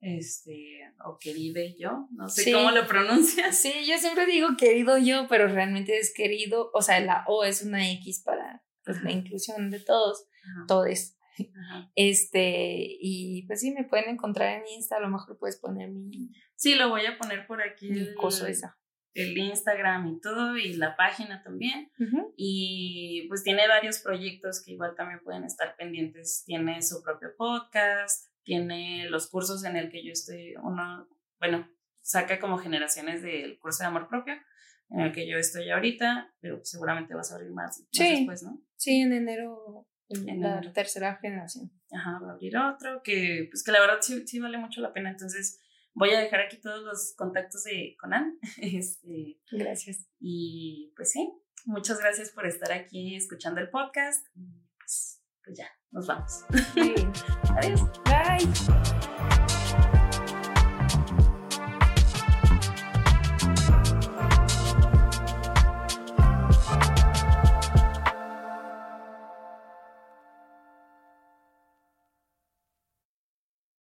A: Este, o queride yo, no sé cómo lo pronuncias.
B: Sí, yo siempre digo querido yo, pero realmente es querido, o sea, la O es una X para pues, la inclusión de todos, Este, y pues sí, me pueden encontrar en Insta, a lo mejor puedes poner mi...
A: Sí, lo voy a poner por aquí.
B: Mi coso esa.
A: el Instagram y todo, y la página también. Y pues tiene varios proyectos que igual también pueden estar pendientes. Tiene su propio podcast, tiene los cursos en el que yo estoy, uno, bueno, saca como generaciones del curso de amor propio, en el que yo estoy ahorita, pero seguramente vas a abrir más, después, ¿no?
B: Sí, en enero, en, la tercera generación.
A: Ajá, va a abrir otro, que pues que la verdad sí, sí vale mucho la pena, entonces Voy a dejar aquí todos los contactos de Conan. Este,
B: gracias.
A: Y pues sí, muchas gracias por estar aquí escuchando el podcast. Pues, pues ya, nos vamos.
B: Adiós. Bye.